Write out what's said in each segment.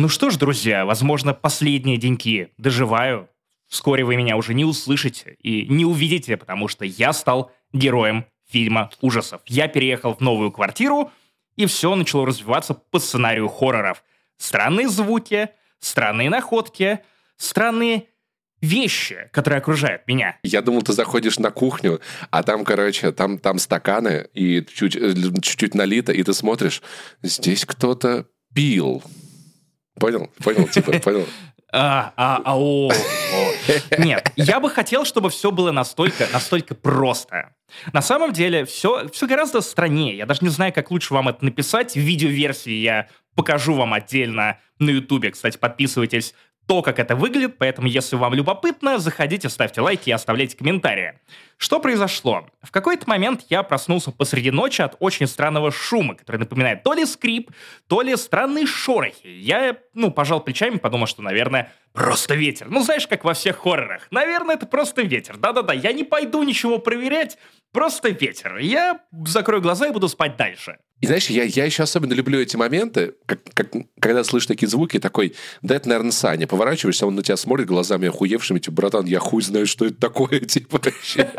Ну что ж, друзья, возможно, последние деньки доживаю. Вскоре вы меня уже не услышите и не увидите, потому что я стал героем фильма ужасов. Я переехал в новую квартиру, и все начало развиваться по сценарию хорроров. Странные звуки, странные находки, странные вещи, которые окружают меня. Я думал, ты заходишь на кухню, а там, короче, там, там стаканы, и э, чуть-чуть налито, и ты смотришь, здесь кто-то пил. Понял? Понял, типа, понял. А, а, а, о, о. Нет, я бы хотел, чтобы все было настолько, настолько просто. На самом деле, все, все гораздо страннее. Я даже не знаю, как лучше вам это написать. В видеоверсии я покажу вам отдельно на Ютубе. Кстати, подписывайтесь то, как это выглядит, поэтому если вам любопытно, заходите, ставьте лайки и оставляйте комментарии. Что произошло? В какой-то момент я проснулся посреди ночи от очень странного шума, который напоминает то ли скрип, то ли странные шорохи. Я, ну, пожал плечами, подумал, что, наверное, просто ветер. Ну, знаешь, как во всех хоррорах. Наверное, это просто ветер. Да-да-да, я не пойду ничего проверять, просто ветер. Я закрою глаза и буду спать дальше. И знаешь, я, я еще особенно люблю эти моменты, как, как, когда слышишь такие звуки, такой, да это, наверное, Саня. Поворачиваешься, он на тебя смотрит глазами охуевшими, типа, братан, я хуй знаю, что это такое, типа, вообще.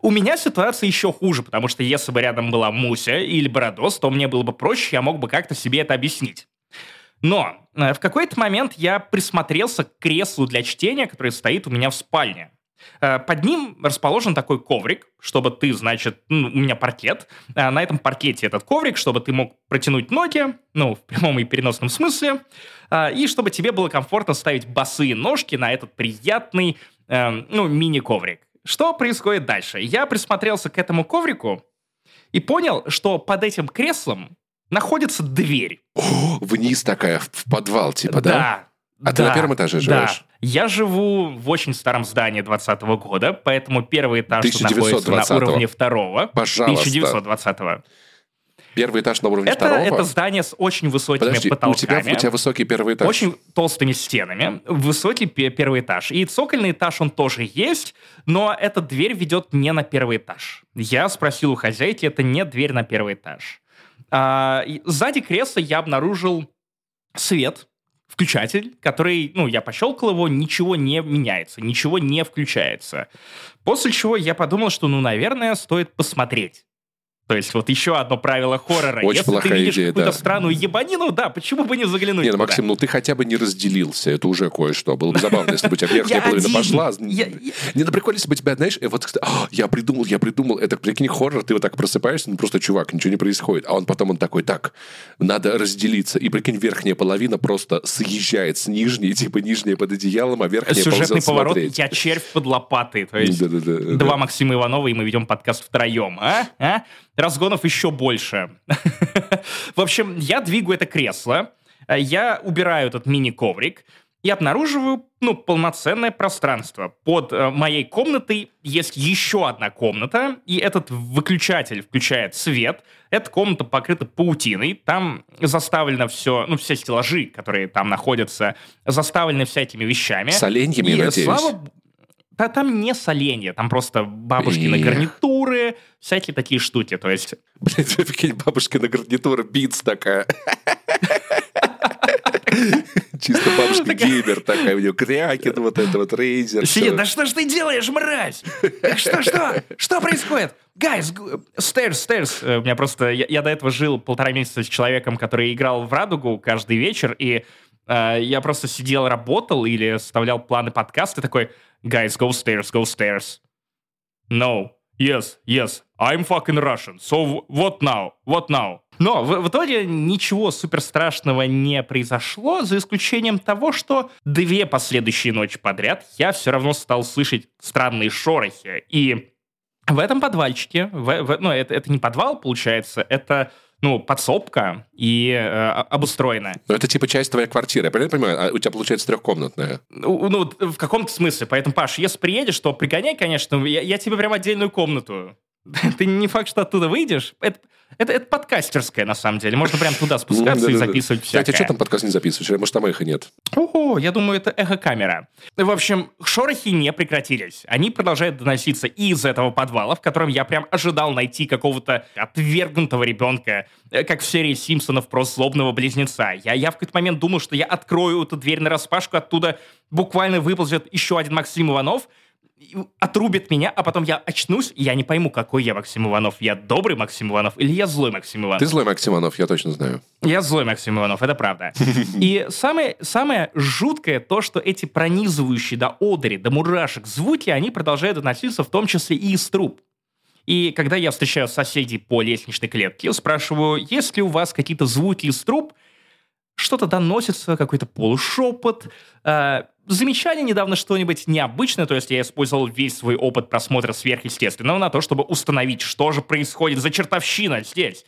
У меня ситуация еще хуже, потому что если бы рядом была Муся или Бородос, то мне было бы проще, я мог бы как-то себе это объяснить. Но э, в какой-то момент я присмотрелся к креслу для чтения, которое стоит у меня в спальне. Э, под ним расположен такой коврик, чтобы ты, значит, ну, у меня паркет, э, на этом паркете этот коврик, чтобы ты мог протянуть ноги, ну, в прямом и переносном смысле, э, и чтобы тебе было комфортно ставить босые ножки на этот приятный, ну, мини-коврик. Что происходит дальше? Я присмотрелся к этому коврику и понял, что под этим креслом находится дверь. О, вниз такая, в подвал, типа, да? Да, а ты на первом этаже живешь? Да. Я живу в очень старом здании 20 -го года, поэтому первый этаж находится на уровне второго. Пожалуйста. 1920-го. Первый этаж на уровне это, второго? Это здание с очень высокими Подожди, потолками. У тебя, у тебя высокий первый этаж? Очень толстыми стенами. Высокий первый этаж. И цокольный этаж он тоже есть, но эта дверь ведет не на первый этаж. Я спросил у хозяйки, это не дверь на первый этаж. А, сзади кресла я обнаружил свет, включатель, который, ну, я пощелкал его, ничего не меняется, ничего не включается. После чего я подумал, что, ну, наверное, стоит посмотреть. То есть вот еще одно правило хоррора. Очень Если плохая ты видишь идея, какую-то да. странную ебанину, да, почему бы не заглянуть Не, ну, туда? Максим, ну ты хотя бы не разделился, это уже кое-что. Было бы забавно, если бы у тебя верхняя половина пошла. Не, ну прикольно, если бы тебя, знаешь, вот, «А, я придумал, я придумал, это, прикинь, хоррор, ты вот так просыпаешься, ну просто, чувак, ничего не происходит. А он потом, он такой, так, надо разделиться. И, прикинь, верхняя половина просто съезжает с нижней, типа нижняя под одеялом, а верхняя Сюжетный поворот, я червь под лопатой. То есть два Максима Иванова, и мы ведем подкаст втроем. А? А? Разгонов еще больше. В общем, я двигаю это кресло, я убираю этот мини-коврик, и обнаруживаю, ну, полноценное пространство. Под э, моей комнатой есть еще одна комната, и этот выключатель включает свет. Эта комната покрыта паутиной, там заставлено все, ну, все стеллажи, которые там находятся, заставлены всякими вещами. С оленьями, И, надеюсь? слава да, там не соленья, там просто бабушкины Эх. гарнитуры, всякие такие штуки. То есть Блин, прикинь, бабушкина гарнитура битс такая. Чисто бабушка геймер такая, у нее крякин, вот это вот рейзер. Сидит, да что ж ты делаешь, мразь? Что, что? Что происходит? Guys, stairs, stairs. Э, У меня просто... Я, я до этого жил полтора месяца с человеком, который играл в «Радугу» каждый вечер, и э, я просто сидел, работал или составлял планы подкаста, такой, guys, go stairs, go stairs. No. Yes, yes. I'm fucking Russian. So what now? What now? Но в, в итоге ничего супер страшного не произошло, за исключением того, что две последующие ночи подряд я все равно стал слышать странные шорохи. И в этом подвальчике, в- в- ну, это, это не подвал, получается, это, ну, подсобка и э, обустроенная. Ну, это типа часть твоей квартиры, я правильно понимаю? А у тебя, получается, трехкомнатная. Ну, ну, в каком-то смысле. Поэтому, Паш, если приедешь, то пригоняй, конечно, я, я тебе прям отдельную комнату ты не факт, что оттуда выйдешь. Это, это, это подкастерская, на самом деле. Можно прям туда спускаться и записывать всякое. Кстати, а что там подкаст не записываешь? Может, там эхо нет? О, я думаю, это эхо-камера. В общем, шорохи не прекратились. Они продолжают доноситься из этого подвала, в котором я прям ожидал найти какого-то отвергнутого ребенка, э, как в серии Симпсонов про злобного близнеца. Я, я в какой-то момент думал, что я открою эту дверь на распашку, оттуда буквально выползет еще один Максим Иванов, отрубит меня, а потом я очнусь, и я не пойму, какой я Максим Иванов. Я добрый Максим Иванов или я злой Максим Иванов? Ты злой Максим Иванов, я точно знаю. Я злой Максим Иванов, это правда. И самое, самое жуткое то, что эти пронизывающие до одери, до мурашек звуки, они продолжают доноситься в том числе и из труб. И когда я встречаю соседей по лестничной клетке, я спрашиваю, есть ли у вас какие-то звуки из труб, что-то доносится, какой-то полушепот, э, замечали недавно что-нибудь необычное, то есть я использовал весь свой опыт просмотра сверхъестественного на то, чтобы установить, что же происходит за чертовщина здесь.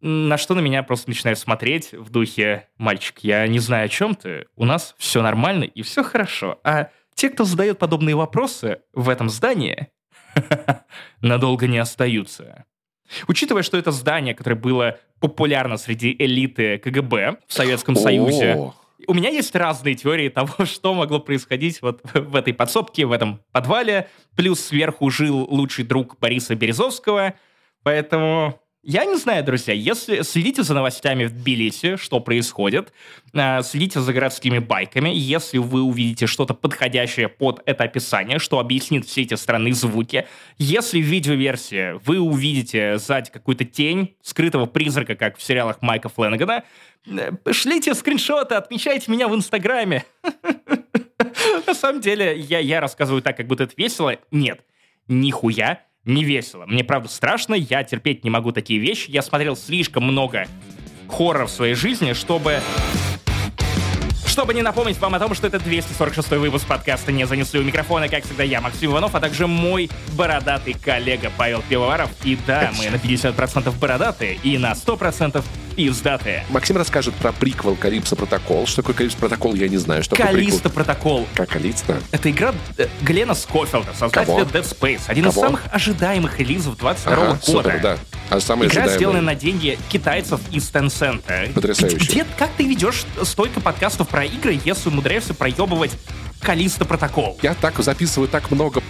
На что на меня просто начинают смотреть в духе «Мальчик, я не знаю, о чем ты, у нас все нормально и все хорошо». А те, кто задает подобные вопросы в этом здании, надолго не остаются. Учитывая, что это здание, которое было популярно среди элиты КГБ в Советском Союзе, у меня есть разные теории того, что могло происходить вот в этой подсобке, в этом подвале. Плюс сверху жил лучший друг Бориса Березовского. Поэтому я не знаю, друзья, если следите за новостями в Тбилиси, что происходит, э, следите за городскими байками, если вы увидите что-то подходящее под это описание, что объяснит все эти странные звуки, если в видеоверсии вы увидите сзади какую-то тень скрытого призрака, как в сериалах Майка Фленнегана, э, шлите скриншоты, отмечайте меня в Инстаграме. На самом деле, я, я рассказываю так, как будто это весело. Нет, нихуя не весело. Мне, правда, страшно, я терпеть не могу такие вещи. Я смотрел слишком много хорроров в своей жизни, чтобы чтобы не напомнить вам о том, что это 246 выпуск подкаста «Не занесли у микрофона», как всегда, я, Максим Иванов, а также мой бородатый коллега Павел Пивоваров. И да, мы на 50% бородатые и на 100% издатые. Максим расскажет про приквел Калипсо Протокол. Что такое Калипсо Протокол, я не знаю. Что Калисто Протокол. Как Калисто? Это игра э, Глена Скофилда, создателя Кого? Dead Space. Один из Кого? самых ожидаемых релизов 22 Ага, года. супер, да. А самый Игра ожидаемый. сделана на деньги китайцев из Tencent. Потрясающе. Где, как ты ведешь столько подкастов про игры, если умудряешься проебывать Калиста Протокол? Я так записываю так много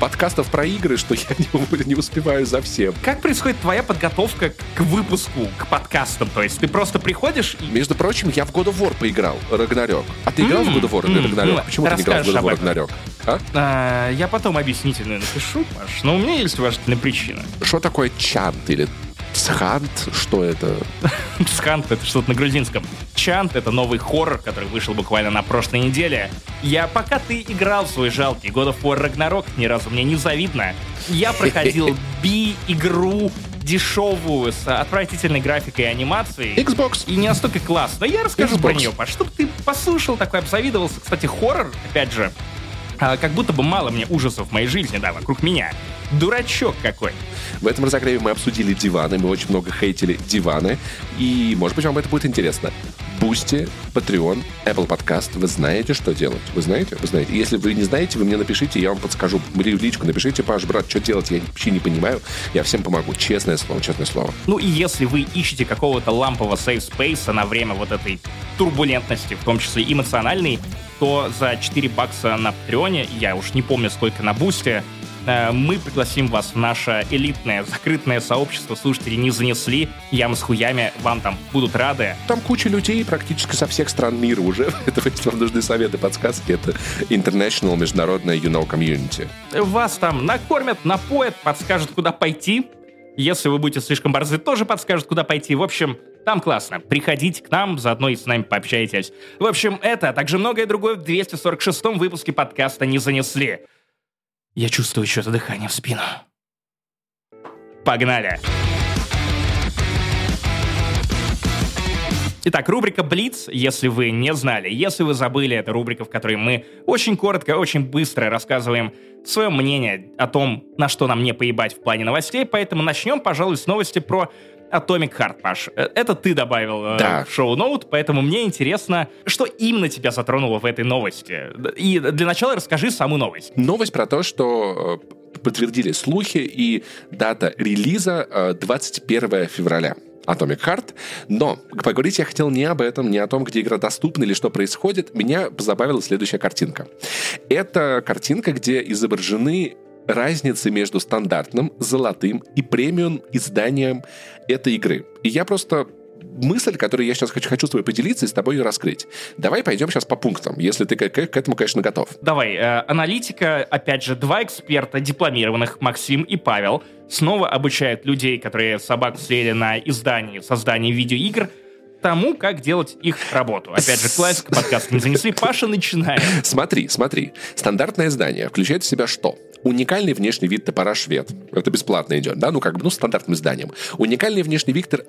подкастов про игры, что я не, не успеваю за всем. Как происходит твоя подготовка к выпуску, к подкастам? То есть ты просто приходишь и... Между прочим, я в God of War поиграл, Рагнарёк. А ты играл в God of War или Рагнарёк? м, Почему ты не играл в God расскажешь of War. Рагнарёк? А? А, я потом объяснительную напишу, Паш, но у меня есть уважительная причина. Что такое чант или цхант? Что это? Псхант — это что-то на грузинском. Чант — это новый хоррор, который вышел буквально на прошлой неделе. Я, пока ты играл в свой жалкий God of War Ragnarok, ни разу мне не завидно, я проходил би-игру дешевую с отвратительной графикой и анимацией. Xbox. И не настолько классно. Я расскажу Xbox. про нее, Паш, чтобы ты послушал, такой обзавидовался. Кстати, хоррор, опять же, а, как будто бы мало мне ужасов в моей жизни, да, вокруг меня. Дурачок какой. В этом разогреве мы обсудили диваны, мы очень много хейтили диваны, и, может быть, вам это будет интересно. Boosty, Patreon, Apple Podcast. Вы знаете, что делать? Вы знаете? Вы знаете. Если вы не знаете, вы мне напишите, я вам подскажу. Мне в личку напишите, Паш, брат, что делать? Я вообще не понимаю. Я всем помогу. Честное слово, честное слово. Ну и если вы ищете какого-то лампового safe space а на время вот этой турбулентности, в том числе эмоциональной, то за 4 бакса на Патреоне, я уж не помню сколько на Бусте, э, мы пригласим вас в наше элитное, закрытое сообщество слушателей «Не занесли», ям с хуями, вам там будут рады. Там куча людей практически со всех стран мира уже. Это если вам нужны советы, подсказки. Это International, международное you know community. Вас там накормят, напоят, подскажут, куда пойти. Если вы будете слишком борзы, тоже подскажут, куда пойти. В общем, там классно. Приходите к нам, заодно и с нами пообщайтесь. В общем, это, а также многое другое в 246-м выпуске подкаста «Не занесли». Я чувствую чье-то дыхание в спину. Погнали! Итак, рубрика «Блиц», если вы не знали, если вы забыли, это рубрика, в которой мы очень коротко, очень быстро рассказываем свое мнение о том, на что нам не поебать в плане новостей, поэтому начнем, пожалуй, с новости про Atomic Heart, Паш. Э, Это ты добавил э, Да. в шоу-ноут, поэтому мне интересно, что именно тебя затронуло в этой новости. И для начала расскажи саму новость. Новость про то, что э, подтвердили слухи, и дата релиза 21 э, февраля. Atomic Heart. Но поговорить я хотел не об этом, не о том, где игра доступна или что происходит. Меня позабавила следующая картинка. Это картинка, где изображены разницы между стандартным, золотым и премиум изданием этой игры. И я просто мысль, которую я сейчас хочу, хочу с тобой поделиться и с тобой ее раскрыть. Давай пойдем сейчас по пунктам, если ты к, к этому, конечно, готов. Давай. Э, аналитика, опять же, два эксперта дипломированных, Максим и Павел, снова обучают людей, которые собак съели на издании, создании видеоигр, тому, как делать их работу. Опять же, классика подкаста не занесли. Паша, начинает. Смотри, смотри. Стандартное издание включает в себя что? Уникальный внешний вид топора швед. Это бесплатно идет, да? Ну, как бы, ну, стандартным изданием. Уникальный внешний Виктор...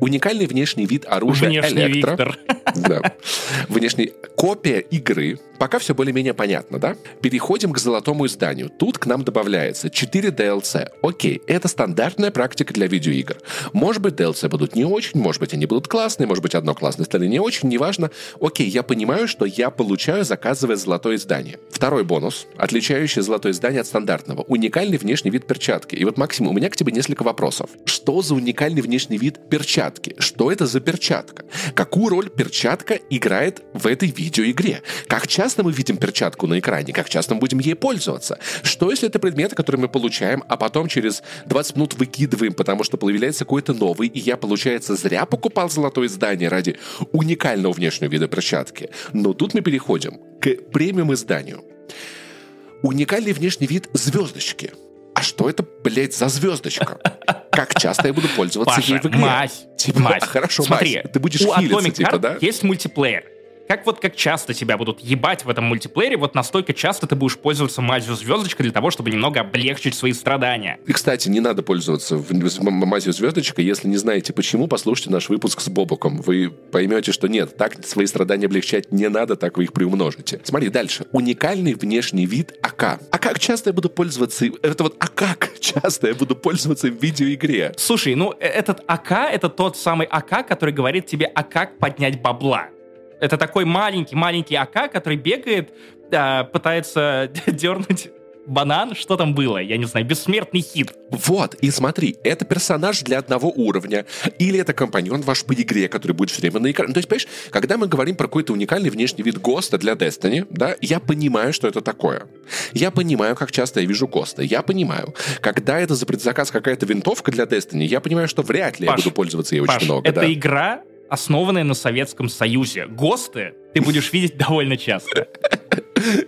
Уникальный внешний вид оружия внешний Электро. Виктор. Да. Внешний... Копия игры. Пока все более-менее понятно, да? Переходим к золотому изданию. Тут к нам добавляется 4 DLC. Окей, это стандартная практика для видеоигр. Может быть, DLC будут не очень, может быть, они будут классные, может быть, одно классное, остальное не очень, неважно. Окей, я понимаю, что я получаю, заказывая золотое издание. Второй бонус, отличающий золотое издание от стандартного. Уникальный внешний вид перчатки. И вот, Максим, у меня к тебе несколько вопросов. Что за уникальный внешний вид перчатки? Что это за перчатка? Какую роль перчатка играет в этой видеоигре? Как часто мы видим перчатку на экране? Как часто мы будем ей пользоваться? Что если это предметы, которые мы получаем, а потом через 20 минут выкидываем, потому что появляется какой-то новый, и я, получается, зря покупал золотое издание ради уникального внешнего вида перчатки? Но тут мы переходим к премиум изданию уникальный внешний вид звездочки. А что это, блядь, за звездочка? Как часто я буду пользоваться Паша, ей в игре? мазь, Типа, мазь. хорошо, Смотри, мазь. Ты будешь у хилиться, Atomic типа, Heart да? есть мультиплеер. Как вот как часто тебя будут ебать в этом мультиплеере, вот настолько часто ты будешь пользоваться мазью звездочка для того, чтобы немного облегчить свои страдания. И, кстати, не надо пользоваться мазью звездочка. Если не знаете почему, послушайте наш выпуск с Бобуком. Вы поймете, что нет, так свои страдания облегчать не надо, так вы их приумножите. Смотри, дальше. Уникальный внешний вид АК. А как часто я буду пользоваться... Это вот, а как часто я буду пользоваться в видеоигре? Слушай, ну э- этот АК, это тот самый АК, который говорит тебе, а как поднять бабла. Это такой маленький-маленький АК, который бегает, а, пытается дернуть банан. Что там было? Я не знаю, бессмертный хит. Вот, и смотри, это персонаж для одного уровня, или это компаньон ваш по игре, который будет все время на экране. То есть, понимаешь, когда мы говорим про какой-то уникальный внешний вид ГОСТа для Destiny, да, я понимаю, что это такое. Я понимаю, как часто я вижу ГОСТа. Я понимаю, когда это за предзаказ какая-то винтовка для Destiny, я понимаю, что вряд ли я Паш, буду пользоваться ей очень Паш, много. это да. игра, основанная на Советском Союзе. ГОСТы ты будешь видеть довольно часто.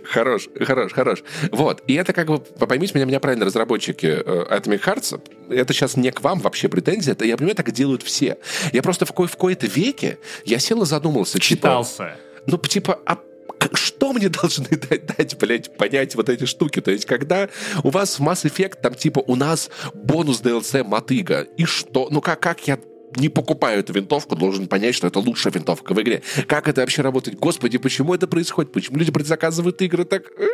Хорош, хорош, хорош. Вот, и это как бы, поймите меня, меня правильно, разработчики э, Atomic Hearts, это сейчас не к вам вообще претензия, это, я понимаю, так делают все. Я просто в, ко- в кои-то веке, я сел и задумался, типа, Читался. ну, типа, а что мне должны дать, дать, блядь, понять вот эти штуки? То есть, когда у вас в Mass Effect, там, типа, у нас бонус DLC мотыга, и что? Ну, как, как я не покупаю эту винтовку, должен понять, что это лучшая винтовка в игре. Как это вообще работает? Господи, почему это происходит? Почему люди предзаказывают игры так? Э,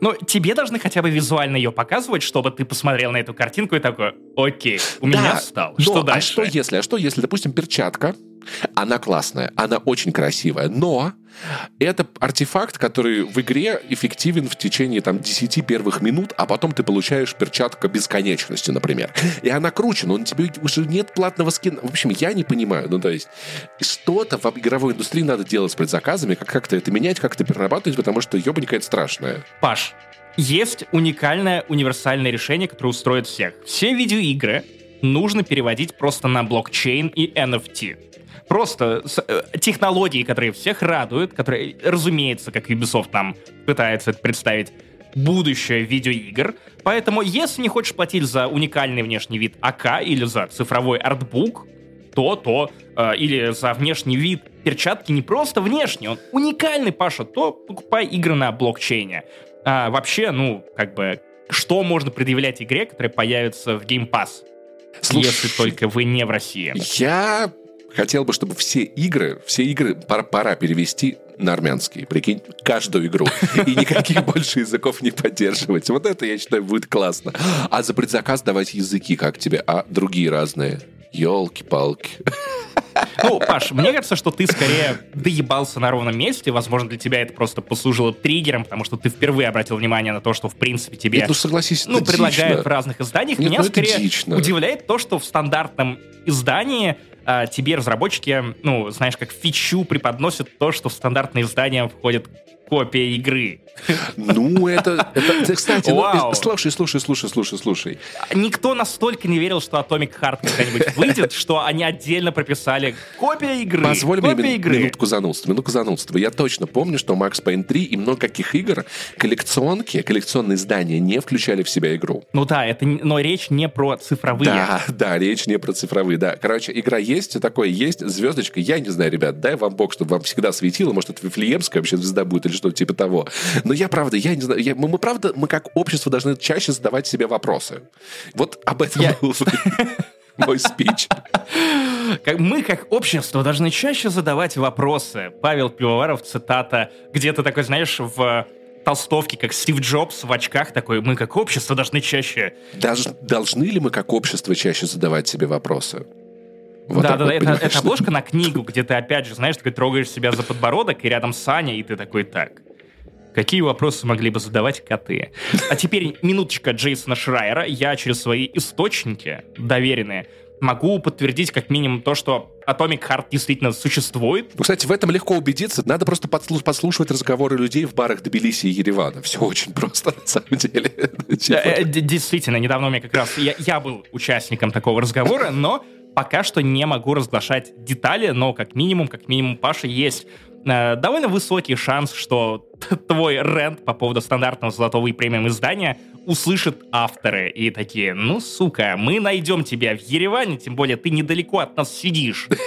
Ну, тебе должны хотя бы визуально ее показывать, чтобы ты посмотрел на эту картинку и такой, окей, у меня Да, встал. но, Что А дальше? что если? А что если, допустим, перчатка, она классная, она очень красивая, но это артефакт, который в игре эффективен в течение там 10 первых минут, а потом ты получаешь перчатка бесконечности, например. И она круче, но у тебя уже нет платного скина. В общем, я не понимаю. Ну, то есть, что-то в игровой индустрии надо делать с предзаказами, как- как-то это менять, как-то перерабатывать, потому что ебанька это страшное. Паш, есть уникальное универсальное решение, которое устроит всех. Все видеоигры нужно переводить просто на блокчейн и NFT. Просто с- э, технологии, которые всех радуют, которые, разумеется, как Ubisoft нам пытается это представить, будущее видеоигр. Поэтому, если не хочешь платить за уникальный внешний вид АК или за цифровой артбук, то, то, э, или за внешний вид перчатки не просто внешний, он уникальный, Паша, то покупай игры на блокчейне. А, вообще, ну, как бы, что можно предъявлять игре, которая появится в Game Pass, если Слушай, только вы не в России? Я хотел бы, чтобы все игры, все игры пора, пора перевести на армянский. Прикинь, каждую игру. И никаких больше языков не поддерживать. Вот это, я считаю, будет классно. А за предзаказ давать языки, как тебе, а другие разные. Елки-палки. Ну, Паш, мне кажется, что ты скорее доебался на ровном месте. Возможно, для тебя это просто послужило триггером, потому что ты впервые обратил внимание на то, что, в принципе, тебе... Нет, ну, согласись, ну, предлагают дично. в разных изданиях. Нет, Меня ну, скорее дично. удивляет то, что в стандартном издании тебе разработчики, ну, знаешь, как фичу преподносят то, что в стандартное издание входит копия игры. Ну, это... это кстати, ну, Вау. слушай, слушай, слушай, слушай, слушай. Никто настолько не верил, что Atomic Heart когда-нибудь выйдет, что они отдельно прописали копия игры. Позволь мне копия мин- игры. минутку занудства, минутку занудства. Я точно помню, что Max Payne 3 и много каких игр коллекционки, коллекционные издания не включали в себя игру. Ну да, это, но речь не про цифровые. Да, да, речь не про цифровые, да. Короче, игра есть, такое есть, звездочка. Я не знаю, ребят, дай вам бог, чтобы вам всегда светило. Может, это Вифлеемская вообще звезда будет или что-то типа того. Но я, правда, я не знаю. я- мы, мы, правда, мы как общество должны чаще задавать себе вопросы. Вот об этом Я- был мой спич. Как мы, как общество, должны чаще задавать вопросы. Павел Пивоваров, цитата, где-то такой, знаешь, в толстовке, как Стив Джобс в очках такой, мы как общество должны чаще... Даже, должны ли мы как общество чаще задавать себе вопросы? Вот да, да, вот, да, это, это обложка на книгу, где ты опять же, знаешь, такой трогаешь себя за подбородок, и рядом Саня, и ты такой, так, какие вопросы могли бы задавать коты? А теперь минуточка Джейсона Шрайера. Я через свои источники доверенные могу подтвердить как минимум то, что Atomic Heart действительно существует. Ну, кстати, в этом легко убедиться. Надо просто подслу- подслушивать разговоры людей в барах Тбилиси и Еревана. Все очень просто, на самом деле. Э, э, Действительно, недавно у меня как раз... Я, я был участником такого разговора, но пока что не могу разглашать детали, но как минимум, как минимум, Паша, есть э, довольно высокий шанс, что твой рент по поводу стандартного золотого и премиум издания услышат авторы и такие, ну, сука, мы найдем тебя в Ереване, тем более ты недалеко от нас сидишь.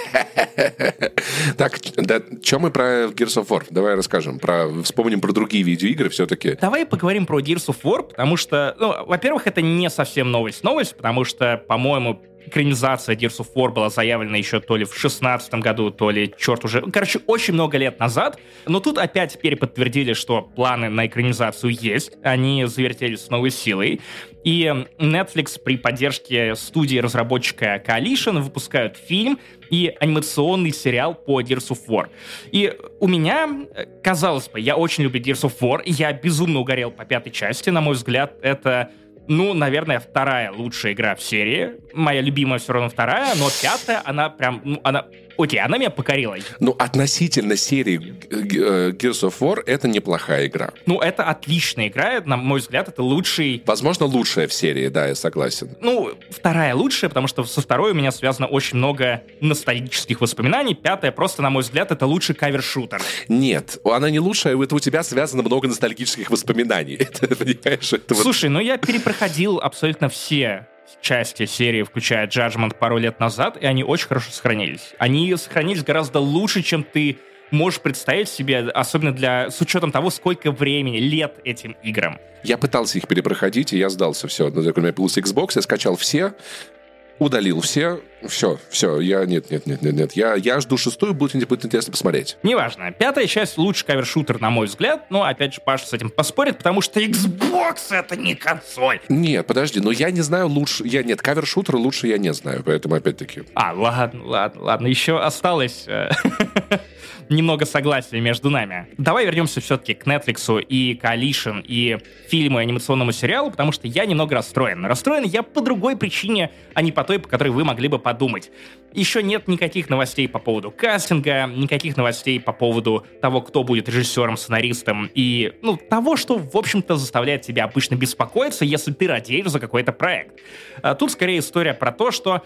Так, да, что мы про Gears of War? Давай расскажем. Про, вспомним про другие видеоигры все-таки. Давай поговорим про Gears of War, потому что, ну, во-первых, это не совсем новость. Новость, потому что, по-моему, экранизация Gears of War была заявлена еще то ли в 16 году, то ли, черт уже, короче, очень много лет назад. Но тут опять теперь подтвердили, что планы на экранизацию есть. Они завертелись с новой силой. И Netflix при поддержке студии разработчика Coalition выпускают фильм и анимационный сериал по Gears of War. И у меня, казалось бы, я очень люблю Gears of War, я безумно угорел по пятой части. На мой взгляд, это ну, наверное, вторая лучшая игра в серии. Моя любимая все равно вторая, но пятая, она прям, ну, она... Окей, она меня покорила. Ну, относительно серии э, Gears of War это неплохая игра. Ну, это отличная игра, на мой взгляд, это лучший... Возможно, лучшая в серии, да, я согласен. Ну, вторая лучшая, потому что со второй у меня связано очень много ностальгических воспоминаний. Пятая просто, на мой взгляд, это лучший кавер-шутер. Нет, она не лучшая, это у тебя связано много ностальгических воспоминаний. Это, понимаешь, это вот- Слушай, ну я перепроходил абсолютно все части серии, включая Judgment, пару лет назад, и они очень хорошо сохранились. Они сохранились гораздо лучше, чем ты можешь представить себе, особенно для с учетом того, сколько времени, лет этим играм. Я пытался их перепроходить, и я сдался. Все, у меня появился Xbox, я скачал все, удалил все, все, все, я, нет, нет, нет, нет, нет, я, я жду шестую, будет, будет интересно посмотреть. Неважно. Пятая часть лучший кавер-шутер, на мой взгляд, но, опять же, Паша с этим поспорит, потому что Xbox — это не консоль. Нет, подожди, но я не знаю лучше, я, нет, кавер-шутер лучше я не знаю, поэтому опять-таки... А, ладно, ладно, ладно, еще осталось э, немного согласия между нами. Давай вернемся все-таки к Netflix и Coalition и фильму и анимационному сериалу, потому что я немного расстроен. Расстроен я по другой причине, а не по той, по которой вы могли бы подумать. Еще нет никаких новостей по поводу кастинга, никаких новостей по поводу того, кто будет режиссером, сценаристом и, ну, того, что, в общем-то, заставляет тебя обычно беспокоиться, если ты радеешь за какой-то проект. А тут скорее история про то, что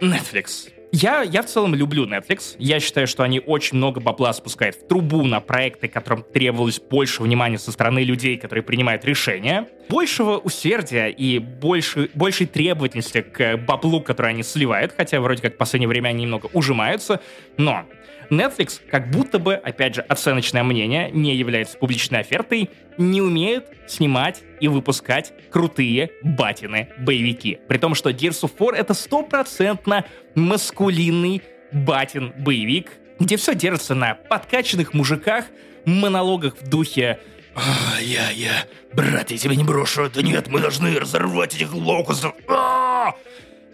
Netflix. Я, я в целом люблю Netflix. Я считаю, что они очень много бабла спускают в трубу на проекты, которым требовалось больше внимания со стороны людей, которые принимают решения. Большего усердия и больше, большей требовательности к баблу, который они сливают, хотя вроде как в последнее время они немного ужимаются. Но Netflix, как будто бы, опять же, оценочное мнение, не является публичной офертой, не умеют снимать и выпускать крутые батины-боевики. При том, что Gears of War — это стопроцентно маскулинный батин-боевик, где все держится на подкачанных мужиках, монологах в духе «А, я, я, брат, я тебя не брошу, да нет, мы должны разорвать этих локусов». А!»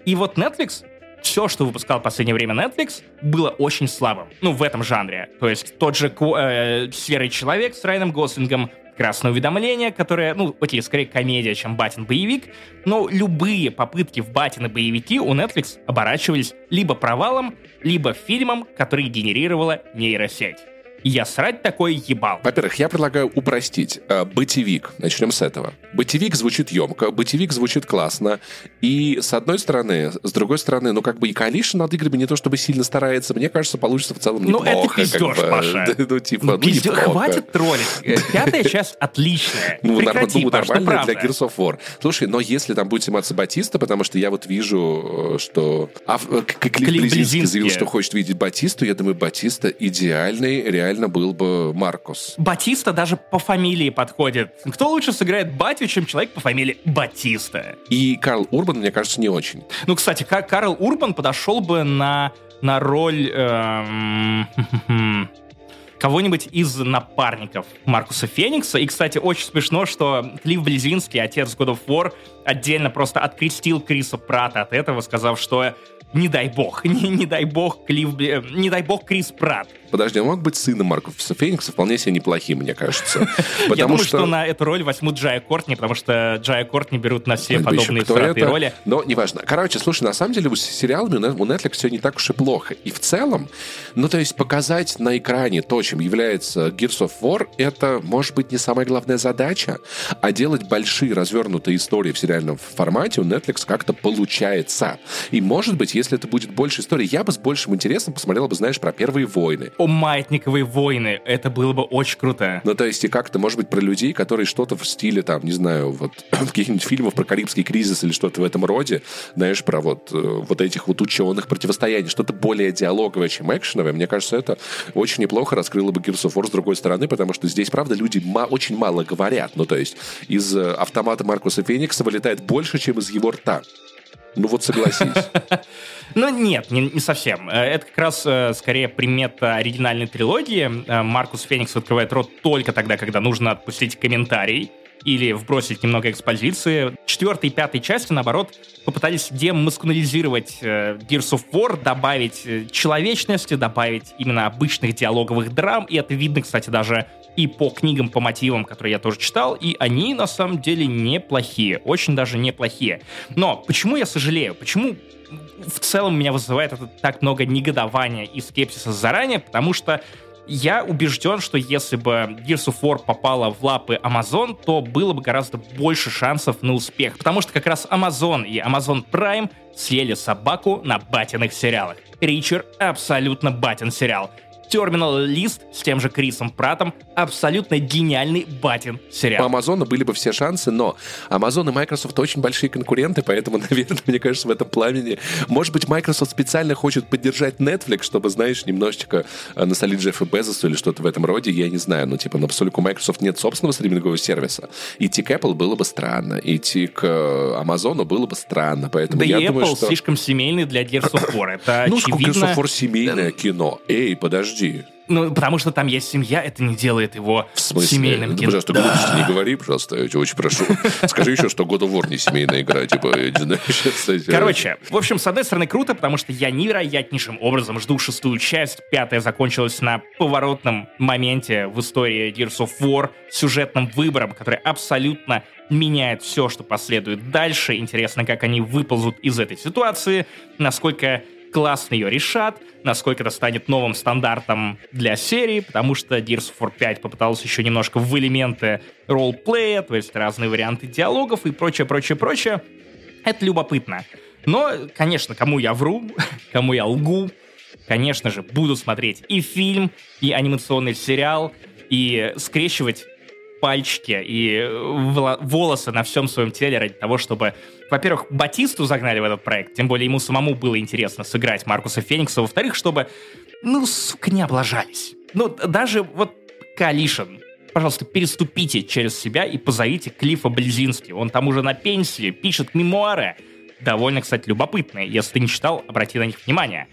И вот Netflix все, что выпускал в последнее время Netflix, было очень слабым. Ну, в этом жанре. То есть тот же э, «Серый человек» с Райаном Гослингом, «Красное уведомление», которое, ну, окей, скорее комедия, чем батин-боевик, но любые попытки в батины-боевики у Netflix оборачивались либо провалом, либо фильмом, который генерировала нейросеть. Я срать такое ебал. Во-первых, я предлагаю упростить. Э, бытевик. Начнем с этого. Бытевик звучит емко, бытевик звучит классно. И с одной стороны, с другой стороны, ну как бы и Калиша над играми не то чтобы сильно старается. Мне кажется, получится в целом неплохо. Ну это пиздеж, как бы. Паша. ну типа, ну, Пиздеж. неплохо. Хватит троллить. Э, Пятая часть отличная. Ну, Прекрати, ну, Паш, ну, нормально для. Gears of War. Слушай, но если там будет сниматься Батиста, потому что я вот вижу, э, что... А, к- Клифф Клифф Близинский Близинский. заявил, что хочет видеть Батисту, я думаю, Батиста идеальный реально был бы Маркус. Батиста даже по фамилии подходит. Кто лучше сыграет Батю, чем человек по фамилии Батиста? И Карл Урбан, мне кажется, не очень. Ну, кстати, Ка- Карл Урбан подошел бы на, на роль эм, кого-нибудь из напарников Маркуса Феникса. И, кстати, очень смешно, что Клифф Близинский, отец God of War, отдельно просто открестил Криса Прата от этого, сказав, что не дай бог, не, не дай бог Клифф, э, не дай бог Крис Пратт. Подожди, он мог быть сыном Маркуса Феникса вполне себе неплохим, мне кажется. Я Потому думаю, что... на эту роль возьмут Джая Кортни, потому что Джая Кортни берут на все еще подобные кто всратые это. роли. Но неважно. Короче, слушай, на самом деле с сериалами у Net- у Netflix все не так уж и плохо. И в целом, ну то есть показать на экране то, чем является Gears of War, это может быть не самая главная задача, а делать большие развернутые истории в сериальном формате у Netflix как-то получается. И может быть, если это будет больше историй, я бы с большим интересом посмотрел бы, знаешь, про первые войны. О, маятниковые войны, это было бы очень круто. Ну, то есть, и как-то, может быть, про людей, которые что-то в стиле, там, не знаю, вот каких-нибудь фильмов про Карибский кризис или что-то в этом роде, знаешь, про вот, э, вот этих вот ученых противостояний, что-то более диалоговое, чем экшеновое. Мне кажется, это очень неплохо раскрыло бы Gears of War с другой стороны, потому что здесь, правда, люди ма- очень мало говорят. Ну, то есть, из э, автомата Маркуса Феникса вылетает больше, чем из его рта. Ну вот согласись. Ну нет, не, не совсем. Э, Это как раз э, скорее примета оригинальной трилогии. Э, Маркус Феникс открывает рот только тогда, когда нужно отпустить комментарий или вбросить немного экспозиции. Четвертой и пятой части, наоборот, попытались демаскунализировать Gears of War, добавить человечности, добавить именно обычных диалоговых драм, и это видно, кстати, даже и по книгам, по мотивам, которые я тоже читал, и они на самом деле неплохие, очень даже неплохие. Но почему я сожалею? Почему в целом меня вызывает это так много негодования и скепсиса заранее? Потому что я убежден, что если бы Gears of War попала в лапы Amazon, то было бы гораздо больше шансов на успех. Потому что как раз Amazon и Amazon Prime съели собаку на батиных сериалах. Ричер абсолютно батин сериал. Terminal List с тем же Крисом Пратом абсолютно гениальный батин У сериал. Амазона были бы все шансы, но Amazon и Microsoft очень большие конкуренты, поэтому, наверное, мне кажется, в этом пламени... Может быть, Microsoft специально хочет поддержать Netflix, чтобы, знаешь, немножечко э, насолить Джеффа Безосу или что-то в этом роде, я не знаю. Ну, типа, но поскольку у Microsoft нет собственного стримингового сервиса, идти к Apple было бы странно, идти к э, Амазону было бы странно, поэтому Да я и думаю, Apple что... слишком семейный для Gears of War. Это Ну, сколько очевидно. Gears of War семейное кино. Эй, подожди. Ну, потому что там есть семья, это не делает его В смысле? семейным Ну, кино. Пожалуйста, глупости не говори, пожалуйста, я тебя очень прошу. Скажи еще, что God of War не семейная игра, типа, Короче, в общем, с одной стороны, круто, потому что я невероятнейшим образом жду шестую часть. Пятая закончилась на поворотном моменте в истории Gears of War, сюжетным выбором, который абсолютно меняет все, что последует дальше. Интересно, как они выползут из этой ситуации, насколько классно ее решат, насколько это станет новым стандартом для серии, потому что Gears of War 5 попытался еще немножко в элементы ролплея, то есть разные варианты диалогов и прочее, прочее, прочее. Это любопытно. Но, конечно, кому я вру, кому я лгу, конечно же, буду смотреть и фильм, и анимационный сериал, и скрещивать пальчики и воло- волосы на всем своем теле ради того, чтобы, во-первых, Батисту загнали в этот проект, тем более ему самому было интересно сыграть Маркуса Феникса, во-вторых, чтобы, ну, сука, не облажались. Ну, даже вот Калишин, пожалуйста, переступите через себя и позовите Клиффа Близински. Он там уже на пенсии, пишет мемуары. Довольно, кстати, любопытные. Если ты не читал, обрати на них внимание.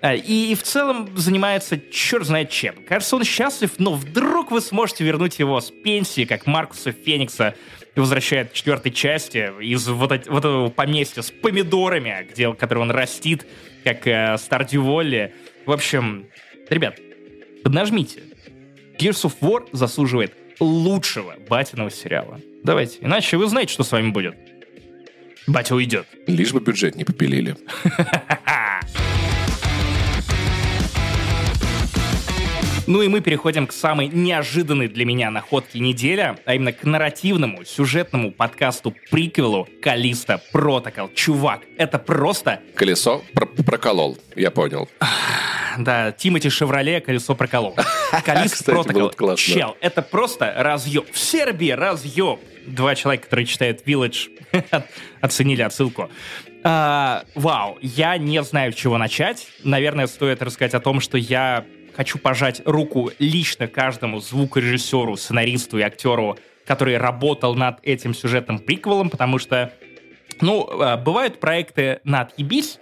А, И в целом занимается черт знает чем. Кажется, он счастлив, но вдруг вы сможете вернуть его с пенсии, как Маркуса Феникса возвращает в четвертой части из вот, вот этого поместья с помидорами, где, который он растит, как э, Стардью Волли. В общем, ребят, поднажмите. Gears of War заслуживает лучшего батиного сериала. Давайте, иначе вы знаете, что с вами будет. Батя уйдет. Лишь бы бюджет не попилили. Ну и мы переходим к самой неожиданной для меня находке неделя, а именно к нарративному, сюжетному подкасту-приквелу «Калиста Протокол». Чувак, это просто... Колесо про- проколол, я понял. Да, Тимати Шевроле колесо проколол. Калист Протокол. Чел, это просто разъеб. В Сербии разъеб. Два человека, которые читают Village, оценили отсылку. А, вау, я не знаю, с чего начать. Наверное, стоит рассказать о том, что я хочу пожать руку лично каждому звукорежиссеру, сценаристу и актеру, который работал над этим сюжетным приквелом, потому что, ну, э, бывают проекты на отъебись,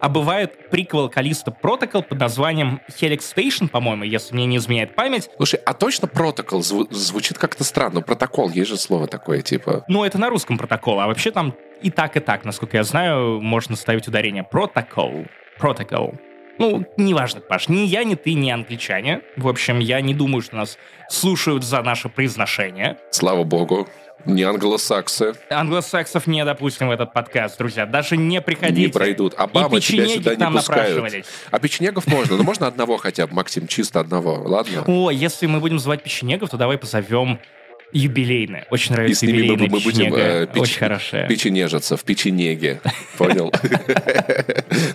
а бывает приквел Калиста Протокол под названием Helix Station, по-моему, если мне не изменяет память. Слушай, а точно протокол зву- звучит как-то странно? Протокол, есть же слово такое, типа... Ну, это на русском протокол, а вообще там и так, и так, насколько я знаю, можно ставить ударение. Протокол. Протокол. Ну, неважно, Паш, ни я, ни ты, ни англичане. В общем, я не думаю, что нас слушают за наше произношение. Слава богу. Не англосаксы Англосаксов не допустим в этот подкаст, друзья. Даже не приходите. не пройдут. Обама И тебя сюда не пускают. напрашивались. А печенегов можно. Ну, можно одного хотя бы, Максим, чисто одного. Ладно? О, если мы будем звать печенегов, то давай позовем юбилейное. Очень И нравится с ними мы, юбилейная мы будем э, печ- Очень хорошая. печенежиться в печенеге. Понял?